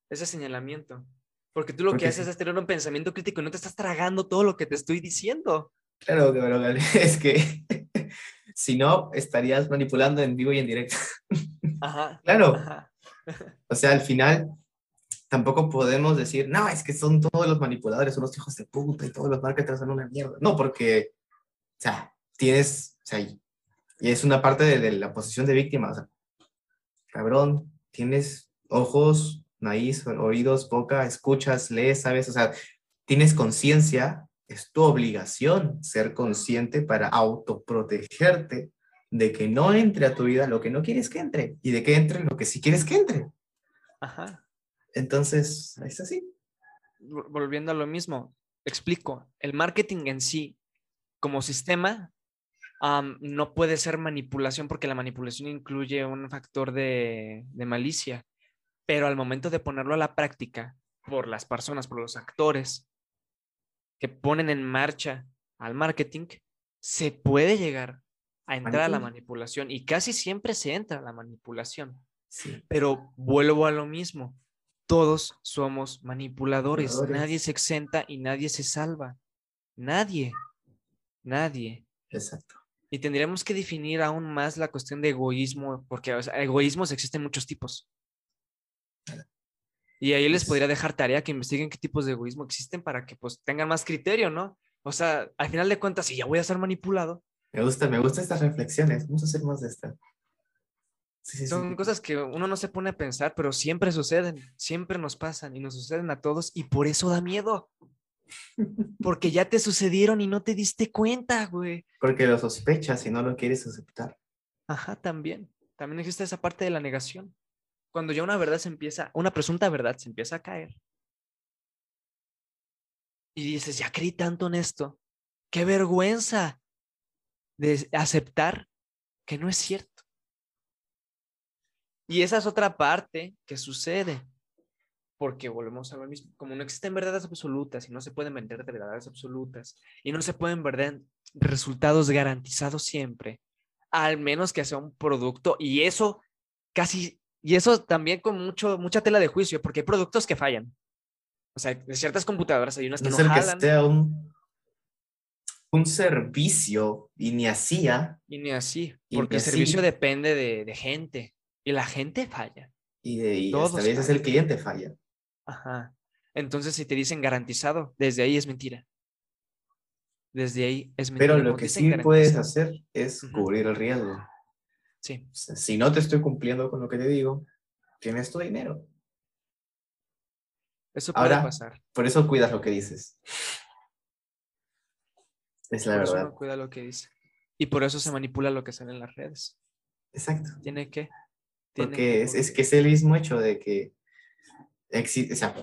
ese señalamiento. Porque tú lo Porque que haces sí. es tener un pensamiento crítico y no te estás tragando todo lo que te estoy diciendo. Claro, pero es que si no, estarías manipulando en vivo y en directo. Ajá. Claro, Ajá. o sea, al final tampoco podemos decir, no, es que son todos los manipuladores, son los hijos de puta y todos los marketers son una mierda. No, porque, o sea, tienes, o sea, y es una parte de, de la posición de víctima. O sea, cabrón, tienes ojos, nariz, oídos, boca, escuchas, lees, sabes, o sea, tienes conciencia, es tu obligación ser consciente para autoprotegerte de que no entre a tu vida lo que no quieres que entre y de que entre lo que sí quieres que entre. Ajá. Entonces, es así. vol- volviendo a lo mismo, explico, el marketing en sí, como sistema, no puede ser manipulación porque la manipulación incluye un factor de, de malicia, pero al momento de ponerlo a la práctica por las personas, por los actores que ponen en marcha al marketing, se puede llegar a entrar a la manipulación y casi siempre se entra a la manipulación. Sí. Pero vuelvo a lo mismo. Todos somos manipuladores. Manipuladores. Nadie se exenta y nadie se salva. Nadie. Nadie. Exacto. Y tendríamos que definir aún más la cuestión de egoísmo, porque o sea, egoísmos existen muchos tipos. Y ahí les Es- podría dejar tarea que investiguen qué tipos de egoísmo existen para que pues tengan más criterio, ¿no? O sea, al final de cuentas, si ya voy a ser manipulado, Me gusta, me gustan estas reflexiones. Vamos a hacer más de esta. Sí, sí, sí. Son cosas que uno no se pone a pensar, pero siempre suceden, siempre nos pasan y nos suceden a todos y por eso da miedo. Porque ya te sucedieron y no te diste cuenta, güey. Porque lo sospechas y no lo quieres aceptar. Ajá, también. También existe esa parte de la negación. Cuando ya una verdad se empieza, una presunta verdad se empieza a caer. Y dices, ya creí tanto en esto. Qué vergüenza de aceptar que no es cierto. Y esa es otra parte que sucede. Porque volvemos a lo mismo. Como no existen verdades absolutas y no se pueden vender de verdades absolutas y no se pueden vender resultados garantizados siempre, al menos que sea un producto y eso casi, y eso también con mucho, mucha tela de juicio, porque hay productos que fallan. O sea, de ciertas computadoras hay unas que No no ser que jalan sea un, un servicio y ni hacía y ni así, y porque ni el servicio así. depende de, de gente y la gente falla. y, de, y Todos hasta a veces el cliente falla. Ajá. Entonces, si te dicen garantizado, desde ahí es mentira. Desde ahí es mentira. Pero lo que sí puedes hacer es cubrir el riesgo. Sí, si no te estoy cumpliendo con lo que te digo, tienes tu dinero. eso puede Ahora, pasar. Por eso cuidas lo que dices. Es la Por eso verdad. uno cuida lo que dice. Y por eso se manipula lo que sale en las redes. Exacto. Tiene que. tiene Porque es, es que es el mismo hecho de que existe, o sea,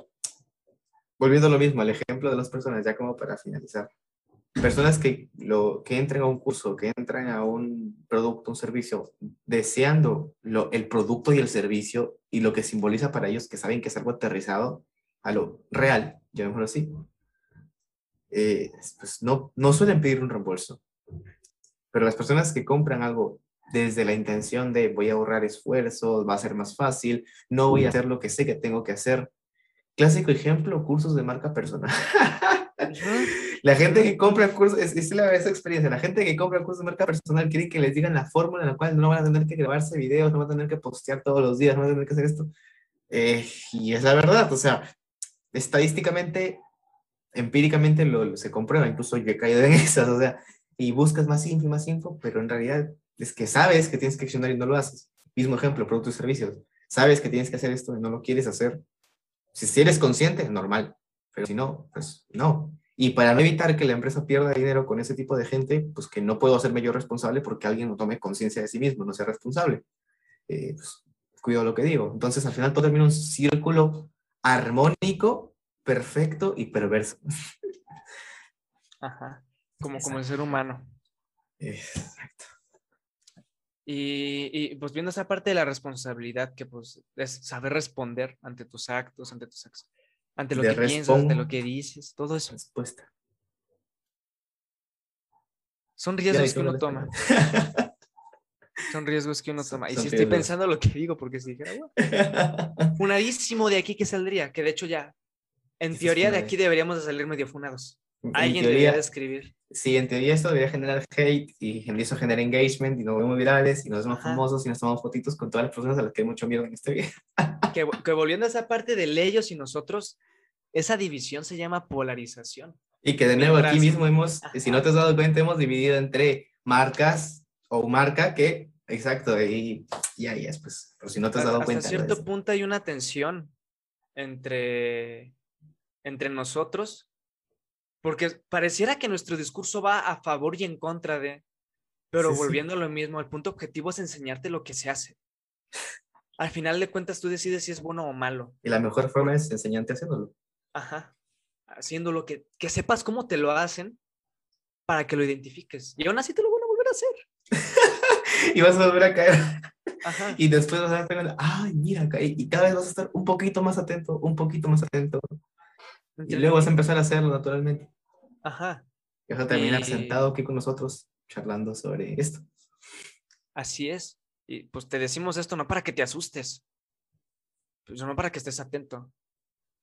volviendo a lo mismo, el ejemplo de las personas, ya como para finalizar. Personas que, lo, que entran a un curso, que entran a un producto, un servicio, deseando lo, el producto y el servicio y lo que simboliza para ellos, que saben que es algo aterrizado a lo real, llamémoslo así, eh, pues no, no suelen pedir un reembolso. Pero las personas que compran algo desde la intención de voy a ahorrar esfuerzos, va a ser más fácil, no voy a hacer lo que sé que tengo que hacer. Clásico ejemplo, cursos de marca personal. La gente que compra cursos, es, es la esa experiencia, la gente que compra cursos de marca personal quiere que les digan la fórmula en la cual no van a tener que grabarse videos, no van a tener que postear todos los días, no van a tener que hacer esto. Eh, y es la verdad, o sea, estadísticamente, empíricamente lo, se comprueba, incluso yo he caído en esas, o sea, y buscas más info más info, pero en realidad es que sabes que tienes que accionar y no lo haces. Mismo ejemplo, productos y servicios. Sabes que tienes que hacer esto y no lo quieres hacer. Si, si eres consciente, normal, pero si no, pues no. Y para no evitar que la empresa pierda dinero con ese tipo de gente, pues que no puedo hacerme yo responsable porque alguien no tome conciencia de sí mismo, no sea responsable. Eh, pues, cuido lo que digo. Entonces, al final todo termina un círculo armónico, perfecto y perverso. Ajá. Como, como el ser humano. Exacto. Y, y, pues viendo esa parte de la responsabilidad que pues es saber responder ante tus actos, ante tus actos, ante lo que piensas, ante lo que dices, todo eso. Respuesta. Son riesgos que uno toma. Son riesgos que uno toma. Y si estoy riesgos. pensando lo que digo, porque si dijera, "Bueno, funadísimo de aquí que saldría, que de hecho ya, en teoría de aquí deberíamos de salir medio funados. En Alguien teoría, debería de escribir. Sí, en teoría esto debería generar hate y en eso genera engagement y nos vemos virales y nos vemos Ajá. famosos y nos tomamos fotitos con todas las personas a las que hay mucho miedo en este video. Que, que volviendo a esa parte de ellos y nosotros, esa división se llama polarización. Y que de nuevo aquí mismo hemos, Ajá. si no te has dado cuenta, hemos dividido entre marcas o marca que, exacto, y, y ahí es, pues, pero si no te has dado Hasta cuenta. ¿no? cierto punto hay una tensión entre, entre nosotros, porque pareciera que nuestro discurso va a favor y en contra de, pero Sí, sí. volviendo a lo mismo, el punto objetivo es enseñarte lo que se hace. Al final de cuentas, tú decides si es bueno o malo. Y la mejor forma es enseñarte haciéndolo. Ajá. Haciendo lo que, que sepas cómo te lo hacen para que lo identifiques. Y aún así te lo van a volver a hacer. y vas a volver a caer. Ajá. Y después vas a cuenta, ay, mira, caí. Y cada vez vas a estar un poquito más atento, un poquito más atento. Y luego vas a empezar a hacerlo naturalmente. Ajá. Y vas a terminar Y- sentado aquí con nosotros charlando sobre esto. Así es. Y pues te decimos esto no para que te asustes, pues no para que estés atento.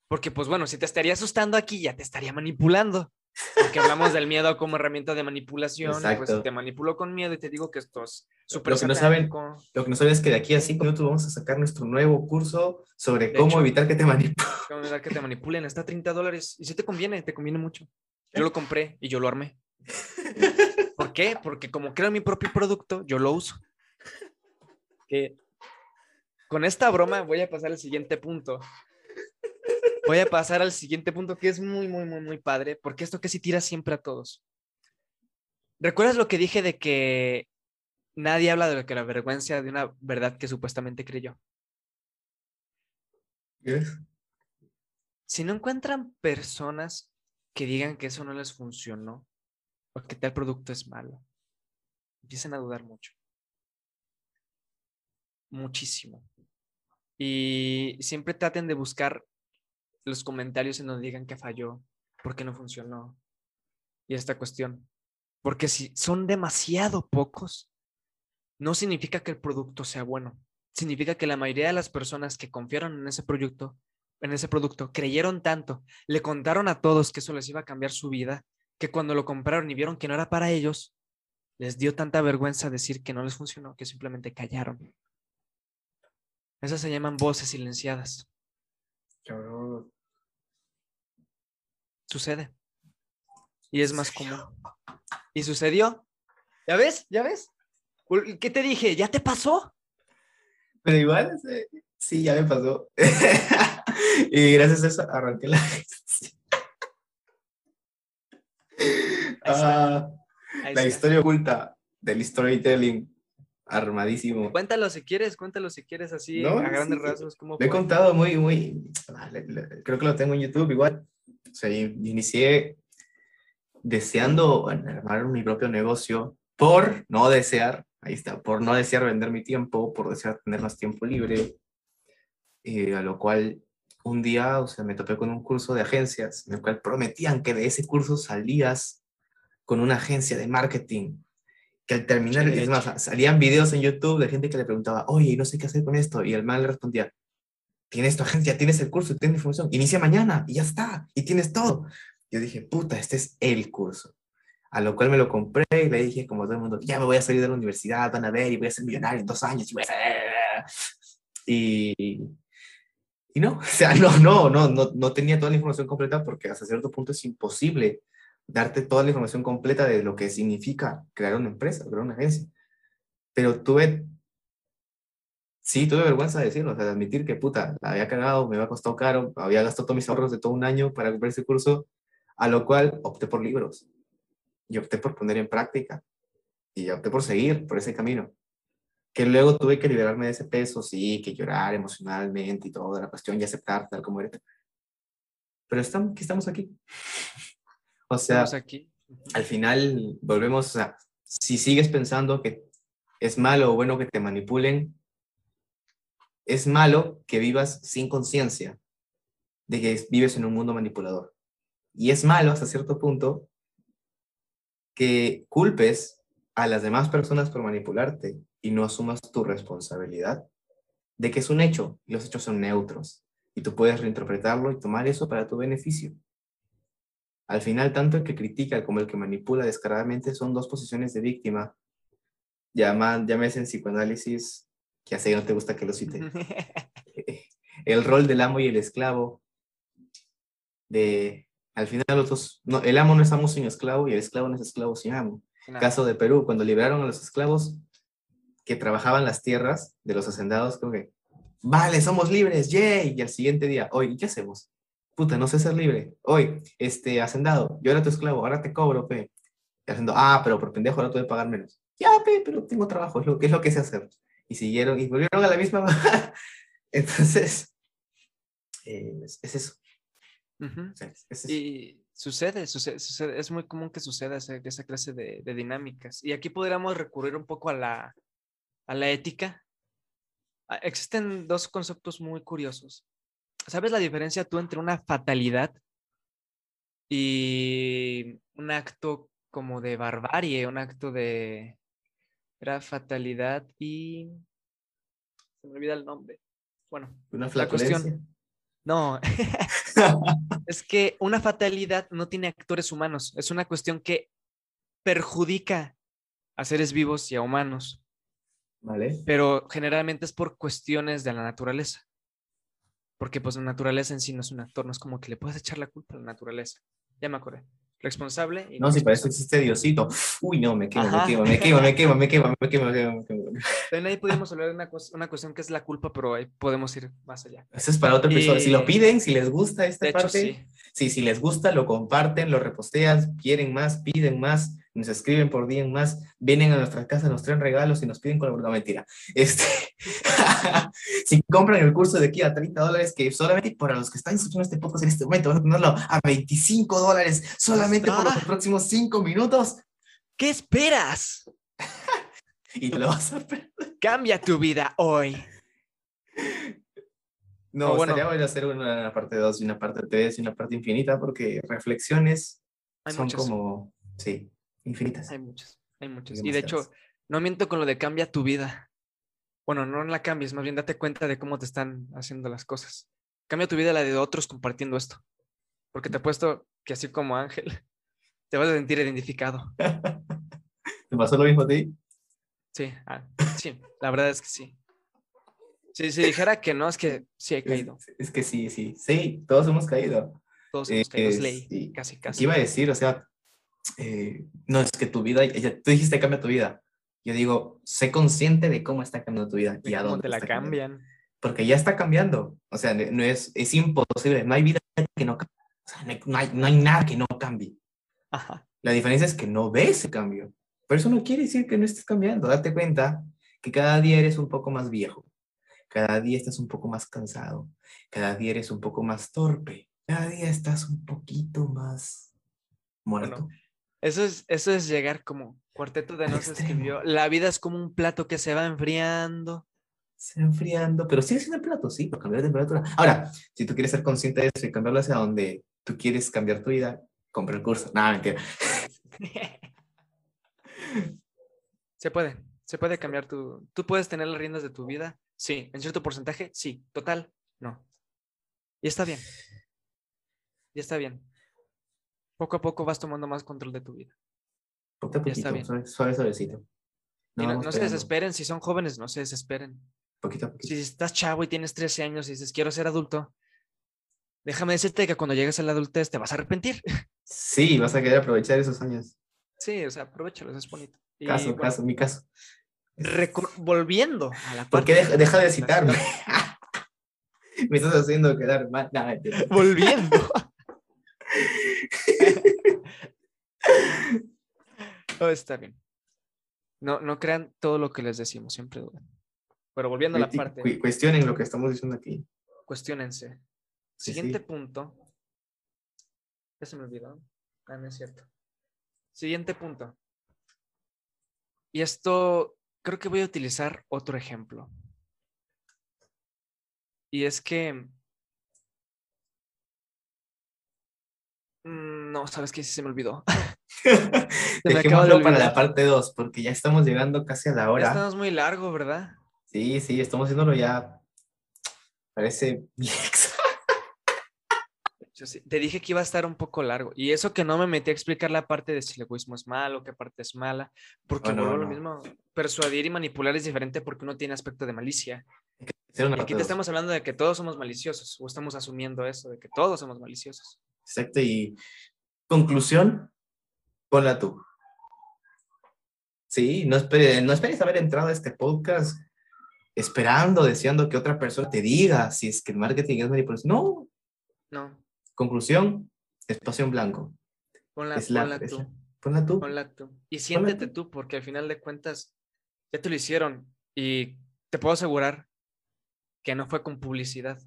Porque pues bueno, si te estaría asustando aquí, ya te estaría manipulando. Porque hablamos del miedo como herramienta de manipulación. Pues Exacto. te manipulo con miedo y te digo que esto es Lo que no saben-. Lo que no sabes es que de aquí a cinco minutos vamos a sacar nuestro nuevo curso sobre De cómo hecho. evitar que te manipulen. Cómo evitar que te manipulen. Está a 30 dólares. Y si te conviene, te conviene mucho. Yo lo compré y yo lo armé. ¿Por qué? Porque como creo mi propio producto, yo lo uso. Que con esta broma voy a pasar al siguiente punto. Voy a pasar al siguiente punto que es muy, muy, muy, muy padre, porque esto que sí tira siempre a todos. ¿Recuerdas lo que dije de que nadie habla de lo que la vergüenza de una verdad que supuestamente creyó? Si no encuentran personas que digan que eso no les funcionó o que tal producto es malo, empiezan a dudar mucho. Muchísimo. Y siempre traten de buscar los comentarios en donde digan que falló, por qué no funcionó. Y esta cuestión. Porque si son demasiado pocos, no significa que el producto sea bueno. Significa que la mayoría de las personas que confiaron en ese producto, en ese producto, creyeron tanto, le contaron a todos que eso les iba a cambiar su vida, que cuando lo compraron y vieron que no era para ellos, les dio tanta vergüenza decir que no les funcionó que simplemente callaron. Esas se llaman voces silenciadas. Cabrón. Sucede. Y es más común. ¿Y sucedió? ¿Ya ves? ¿Ya ves? ¿Qué te dije? ¿Ya te pasó? Pero igual, ese- sí, ya me pasó. y gracias a eso arranqué la. Ah, la historia oculta del storytelling. Armadísimo. Cuéntalo si quieres, cuéntalo si quieres así No, a grandes sí, rasgos. ¿cómo Lo he contado muy, muy. ah, Creo que lo tengo en YouTube igual. O sea, inicié deseando armar mi propio negocio por no desear, ahí está, por no desear vender mi tiempo, por desear tener más tiempo libre. eh, a lo cual un día, o sea, me topé con un curso de agencias en el cual prometían que de ese curso salías con una agencia de marketing. Que al terminar, es más, salían videos en YouTube de gente que le preguntaba, oye, no sé qué hacer con esto. Y el man le respondía, tienes tu agencia, tienes el curso, tienes información, inicia mañana y ya está, y tienes todo. Yo dije, puta, este es el curso. A lo cual me lo compré y le dije, como todo el mundo, ya me voy a salir de la universidad, van a ver, y voy a ser millonario en dos años. Y, voy a ser... y, y no, o sea, no, no, no, no, no tenía toda la información completa porque hasta cierto punto es imposible darte toda la información completa de lo que significa crear una empresa, crear una agencia. Pero tuve, sí, tuve vergüenza de decirlo, o sea, de admitir que puta, la había cagado, me había costado caro, había gastado todos mis ahorros de todo un año para comprar ese curso, a lo cual opté por libros y opté por poner en práctica y opté por seguir por ese camino. Que luego tuve que liberarme de ese peso, sí, que llorar emocionalmente y toda la cuestión y aceptar tal como eres. Pero estamos, estamos aquí. O sea, aquí. al final volvemos, o sea, si sigues pensando que es malo o bueno que te manipulen, es malo que vivas sin conciencia de que vives en un mundo manipulador. Y es malo hasta cierto punto que culpes a las demás personas por manipularte y no asumas tu responsabilidad de que es un hecho y los hechos son neutros y tú puedes reinterpretarlo y tomar eso para tu beneficio. Al final, tanto el que critica como el que manipula descaradamente son dos posiciones de víctima. Llama, llámese en psicoanálisis, que así no te gusta que lo cite. el rol del amo y el esclavo. De, al final, los dos, no, el amo no es amo sin esclavo y el esclavo no es esclavo sin amo. Caso de Perú, cuando liberaron a los esclavos que trabajaban las tierras de los hacendados, como que, vale, somos libres, yay. Y al siguiente día, oye, ¿qué hacemos? puta, no sé ser libre. Hoy, este, hacendado, yo era tu esclavo, ahora te cobro, pe. Y haciendo, ah, pero por pendejo ahora tuve que pagar menos. Ya, pe, pero tengo trabajo, es lo, es lo que sé hacer. Y siguieron, y volvieron a la misma. Entonces, eh, es, eso. Y sucede, sucede, es muy común que suceda esa, esa clase de, de, dinámicas. Y aquí podríamos recurrir un poco a la, a la ética. Ah, existen dos conceptos muy curiosos. ¿Sabes la diferencia tú entre una fatalidad y un acto como de barbarie, un acto de... Era fatalidad y... Se me olvida el nombre. Bueno, una la cuestión... No, es que una fatalidad no tiene actores humanos, es una cuestión que perjudica a seres vivos y a humanos. Vale. Pero generalmente es por cuestiones de la naturaleza porque pues la naturaleza en sí no es un actor, no es como que le puedes echar la culpa a la naturaleza. Ya me acordé responsable. No, si para eso existe Diosito. Uy, no, me quemo, me quemo, me quemo, me quemo, me quemo, me quemo, me quemo. También ahí pudimos hablar de una, una cuestión que es la culpa, pero ahí podemos ir más allá. Eso es para otro episodio. Si lo piden, si les gusta esta parte, sí. si les gusta, lo comparten, lo repostean, quieren más, piden más nos escriben por día más, vienen a nuestra casa, nos traen regalos y nos piden colaboración. No, mentira. Este, si compran el curso de aquí a 30 dólares, que solamente para los que están escuchando este podcast en este momento, van a tenerlo a 25 dólares solamente por los próximos 5 minutos. ¿Qué esperas? y lo vas a perder. Cambia tu vida hoy. No, bueno, estaría hacer una parte 2 y una parte 3 y una parte infinita porque reflexiones son como, sí, infinitas. Hay muchas, hay muchas. Y de hecho, no miento con lo de cambia tu vida. Bueno, no la cambies, más bien date cuenta de cómo te están haciendo las cosas. Cambia tu vida la de otros compartiendo esto. Porque te he puesto que así como Ángel, te vas a sentir identificado. ¿Te pasó lo mismo a ti? Sí, ah, sí, la verdad es que sí. Si, si dijera que no, es que sí he caído. Es, que sí, sí, sí, todos hemos caído. Todos hemos caído, es ley, casi, casi. iba a decir? O sea, eh, no es que tu vida, tú dijiste cambia tu vida. Yo digo, sé consciente de cómo está cambiando tu vida y a dónde te la cambian. Porque ya está cambiando. O sea, no es, es imposible. No hay vida que no cambie. O sea, no hay, no hay nada que no cambie. Ajá. La diferencia es que no ves ese cambio. Pero eso no quiere decir que no estés cambiando. Date cuenta que cada día eres un poco más viejo. Cada día estás un poco más cansado. Cada día eres un poco más torpe. Cada día estás un poquito más muerto. Eso es, eso es llegar como Cuarteto de Nos escribió. La vida es como un plato que se va enfriando. Se va enfriando, pero sigue siendo el plato, sí, por cambiar de temperatura. Ahora, si tú quieres ser consciente de eso y cambiarlo hacia donde tú quieres cambiar tu vida, compra el curso. Nada, mentira. Se puede, se puede cambiar tu. ¿Tú puedes tener las riendas de tu vida? Sí. ¿En cierto porcentaje? Sí. ¿Total? No. Y está bien. Y está bien. Poco a poco vas tomando más control de tu vida. Poquito a Ya está poquito, bien. suave, suave, suavecito. No, vamos no se desesperen, si son jóvenes, no se desesperen. Poquito a poquito. Si estás chavo y tienes 13 años y dices, quiero ser adulto, déjame decirte que cuando llegues a la adultez te vas a arrepentir. Sí, vas a querer aprovechar esos años. Sí, o sea, aprovechalos, es bonito. Y Caso, bueno, caso, mi caso. recor- volviendo a la ¿Por parte qué deja, deja de citarme? Me estás haciendo quedar mal. No, mentira. Volviendo. Todo está bien. No, no crean todo lo que les decimos, siempre duden. Pero volviendo a la parte, cu- Cuestionen lo que estamos diciendo aquí. cuestionense. Sí, Siguiente sí. punto. Ya se me olvidó. Ah, no es cierto. Siguiente punto. Y esto creo que voy a utilizar otro ejemplo. Y es que. Mm, No, sabes que sí se me olvidó. de Dejémoslo para la parte 2, porque ya estamos llegando casi a la Ya hora. estamos muy largo, ¿verdad? Sí, sí, estamos haciéndolo ya. Parece viex. Yo sí- Te dije que iba a estar un poco largo. Y eso que no me metí a explicar la parte de si el egoísmo es malo, qué parte es mala. Porque No, no, vuelvo lo mismo. Persuadir y manipular es diferente porque uno tiene aspecto de malicia. Y aquí te estamos hablando de que todos somos maliciosos. O estamos asumiendo eso, de que todos somos maliciosos. Exacto, y conclusión, ponla tú. Sí, no, espere- no esperes haber entrado a este podcast esperando, deseando que otra persona te diga si es que el marketing es manipulación. No, No, conclusión, espacio en blanco. ponla, Es la- ponla es tú. la- Ponla tú. Ponla tú. Y siéntete tú. tú, porque al final de cuentas ya te lo hicieron. Y te puedo asegurar que no fue con publicidad.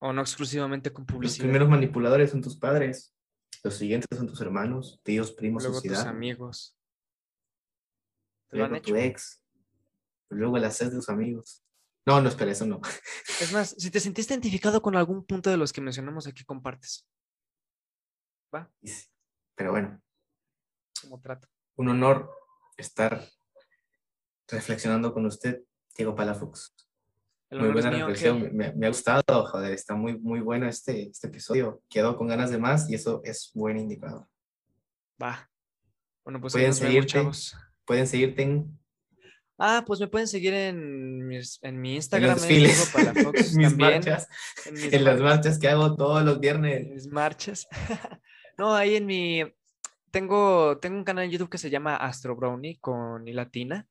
O no exclusivamente con Los publicidad. primeros manipuladores son tus padres, los siguientes son tus hermanos, tíos, primos, Luego tus amigos. Te lo han luego hecho. tu ex, luego las ex de tus amigos. No, no, espera, eso no. Es más, si te sentiste identificado con algún punto de los que mencionamos aquí, compartes. ¿Va? Pero bueno, Como trato. un honor estar reflexionando con usted, Diego Palafox. El Muy buena reflexión, me, me ha gustado, joder, está muy, muy bueno este, este episodio. Quedo con ganas de más y eso es buen indicador. Va. Bueno, pues Pueden vemos, seguirte. chavos. Pueden seguirte en Ah, pues me pueden seguir en, mis- en mi Instagram, es desfiles, Diego Palafox, mis también, marchas, en mis en las mar- marchas que hago todos los viernes. mis marchas. no, ahí en mi tengo tengo un canal en YouTube que se llama Astro Brownie con i latina.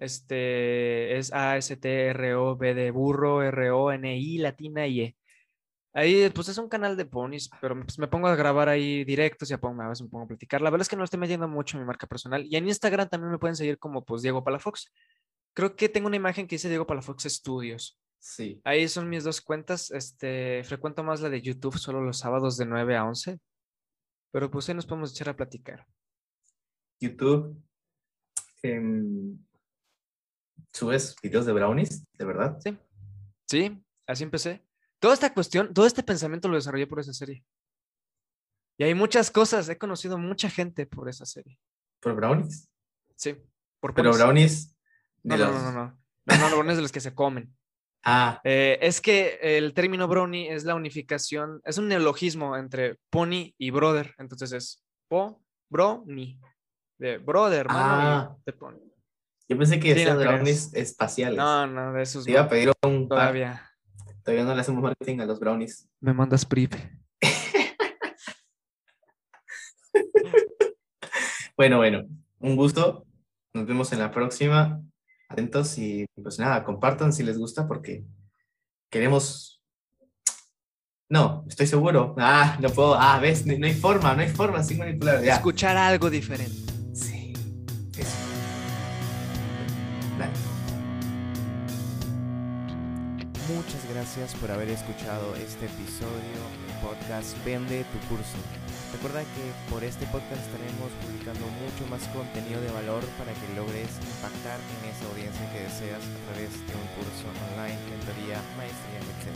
Este es A S T R O B de burro R O N I latina y E. Ahí pues es un canal de ponis, pero pues, me pongo a grabar ahí directos y a, pongo, a veces me pongo a platicar. La verdad es que no estoy metiendo mucho en mi marca personal. Y en Instagram también me pueden seguir como pues Diego Palafox. Creo que tengo una imagen que dice Diego Palafox Studios. Sí. Ahí son mis dos cuentas. Este, frecuento más la de YouTube solo los sábados de 9 a 11. Pero pues ahí nos podemos echar a platicar. YouTube. em, subes videos de brownies, de verdad. Sí. Sí, así empecé. Toda esta cuestión, todo este pensamiento lo desarrollé por esa serie. Y hay muchas cosas, he conocido mucha gente por esa serie. Por brownies. Sí, por Pero brownies. No, no, no, no, no. No, no, brownies de los que se comen. Ah, Eh, es que el término brownie es la unificación, es un neologismo entre pony y brother. Entonces es po, bro, ni. De brother, hermano, Ah. y de pony. Yo pensé que Sí, no brownies espaciales. No, no, de esos Te iba a pedir un par. todavía. Todavía no le hacemos marketing a los brownies. Me mandas prip. Bueno, bueno, un gusto. Nos vemos en la próxima. Atentos y pues nada, compartan si les gusta porque queremos. No, estoy seguro. Ah, no puedo. Ah, ves, no, no hay forma, no hay forma sin manipular. Ya. Escuchar algo diferente. Gracias por haber escuchado este episodio del podcast Vende tu curso. Recuerda que por este podcast estaremos publicando mucho más contenido de valor para que logres impactar en esa audiencia que deseas a través de un curso online, mentoría, maestría, etc.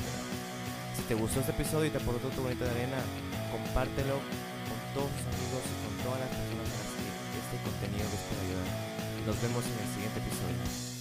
Si te gustó este episodio y te aportó tu bonita de arena, compártelo con todos tus amigos y con todas las personas a las que este contenido les pueda ayudar. Nos vemos en el siguiente episodio.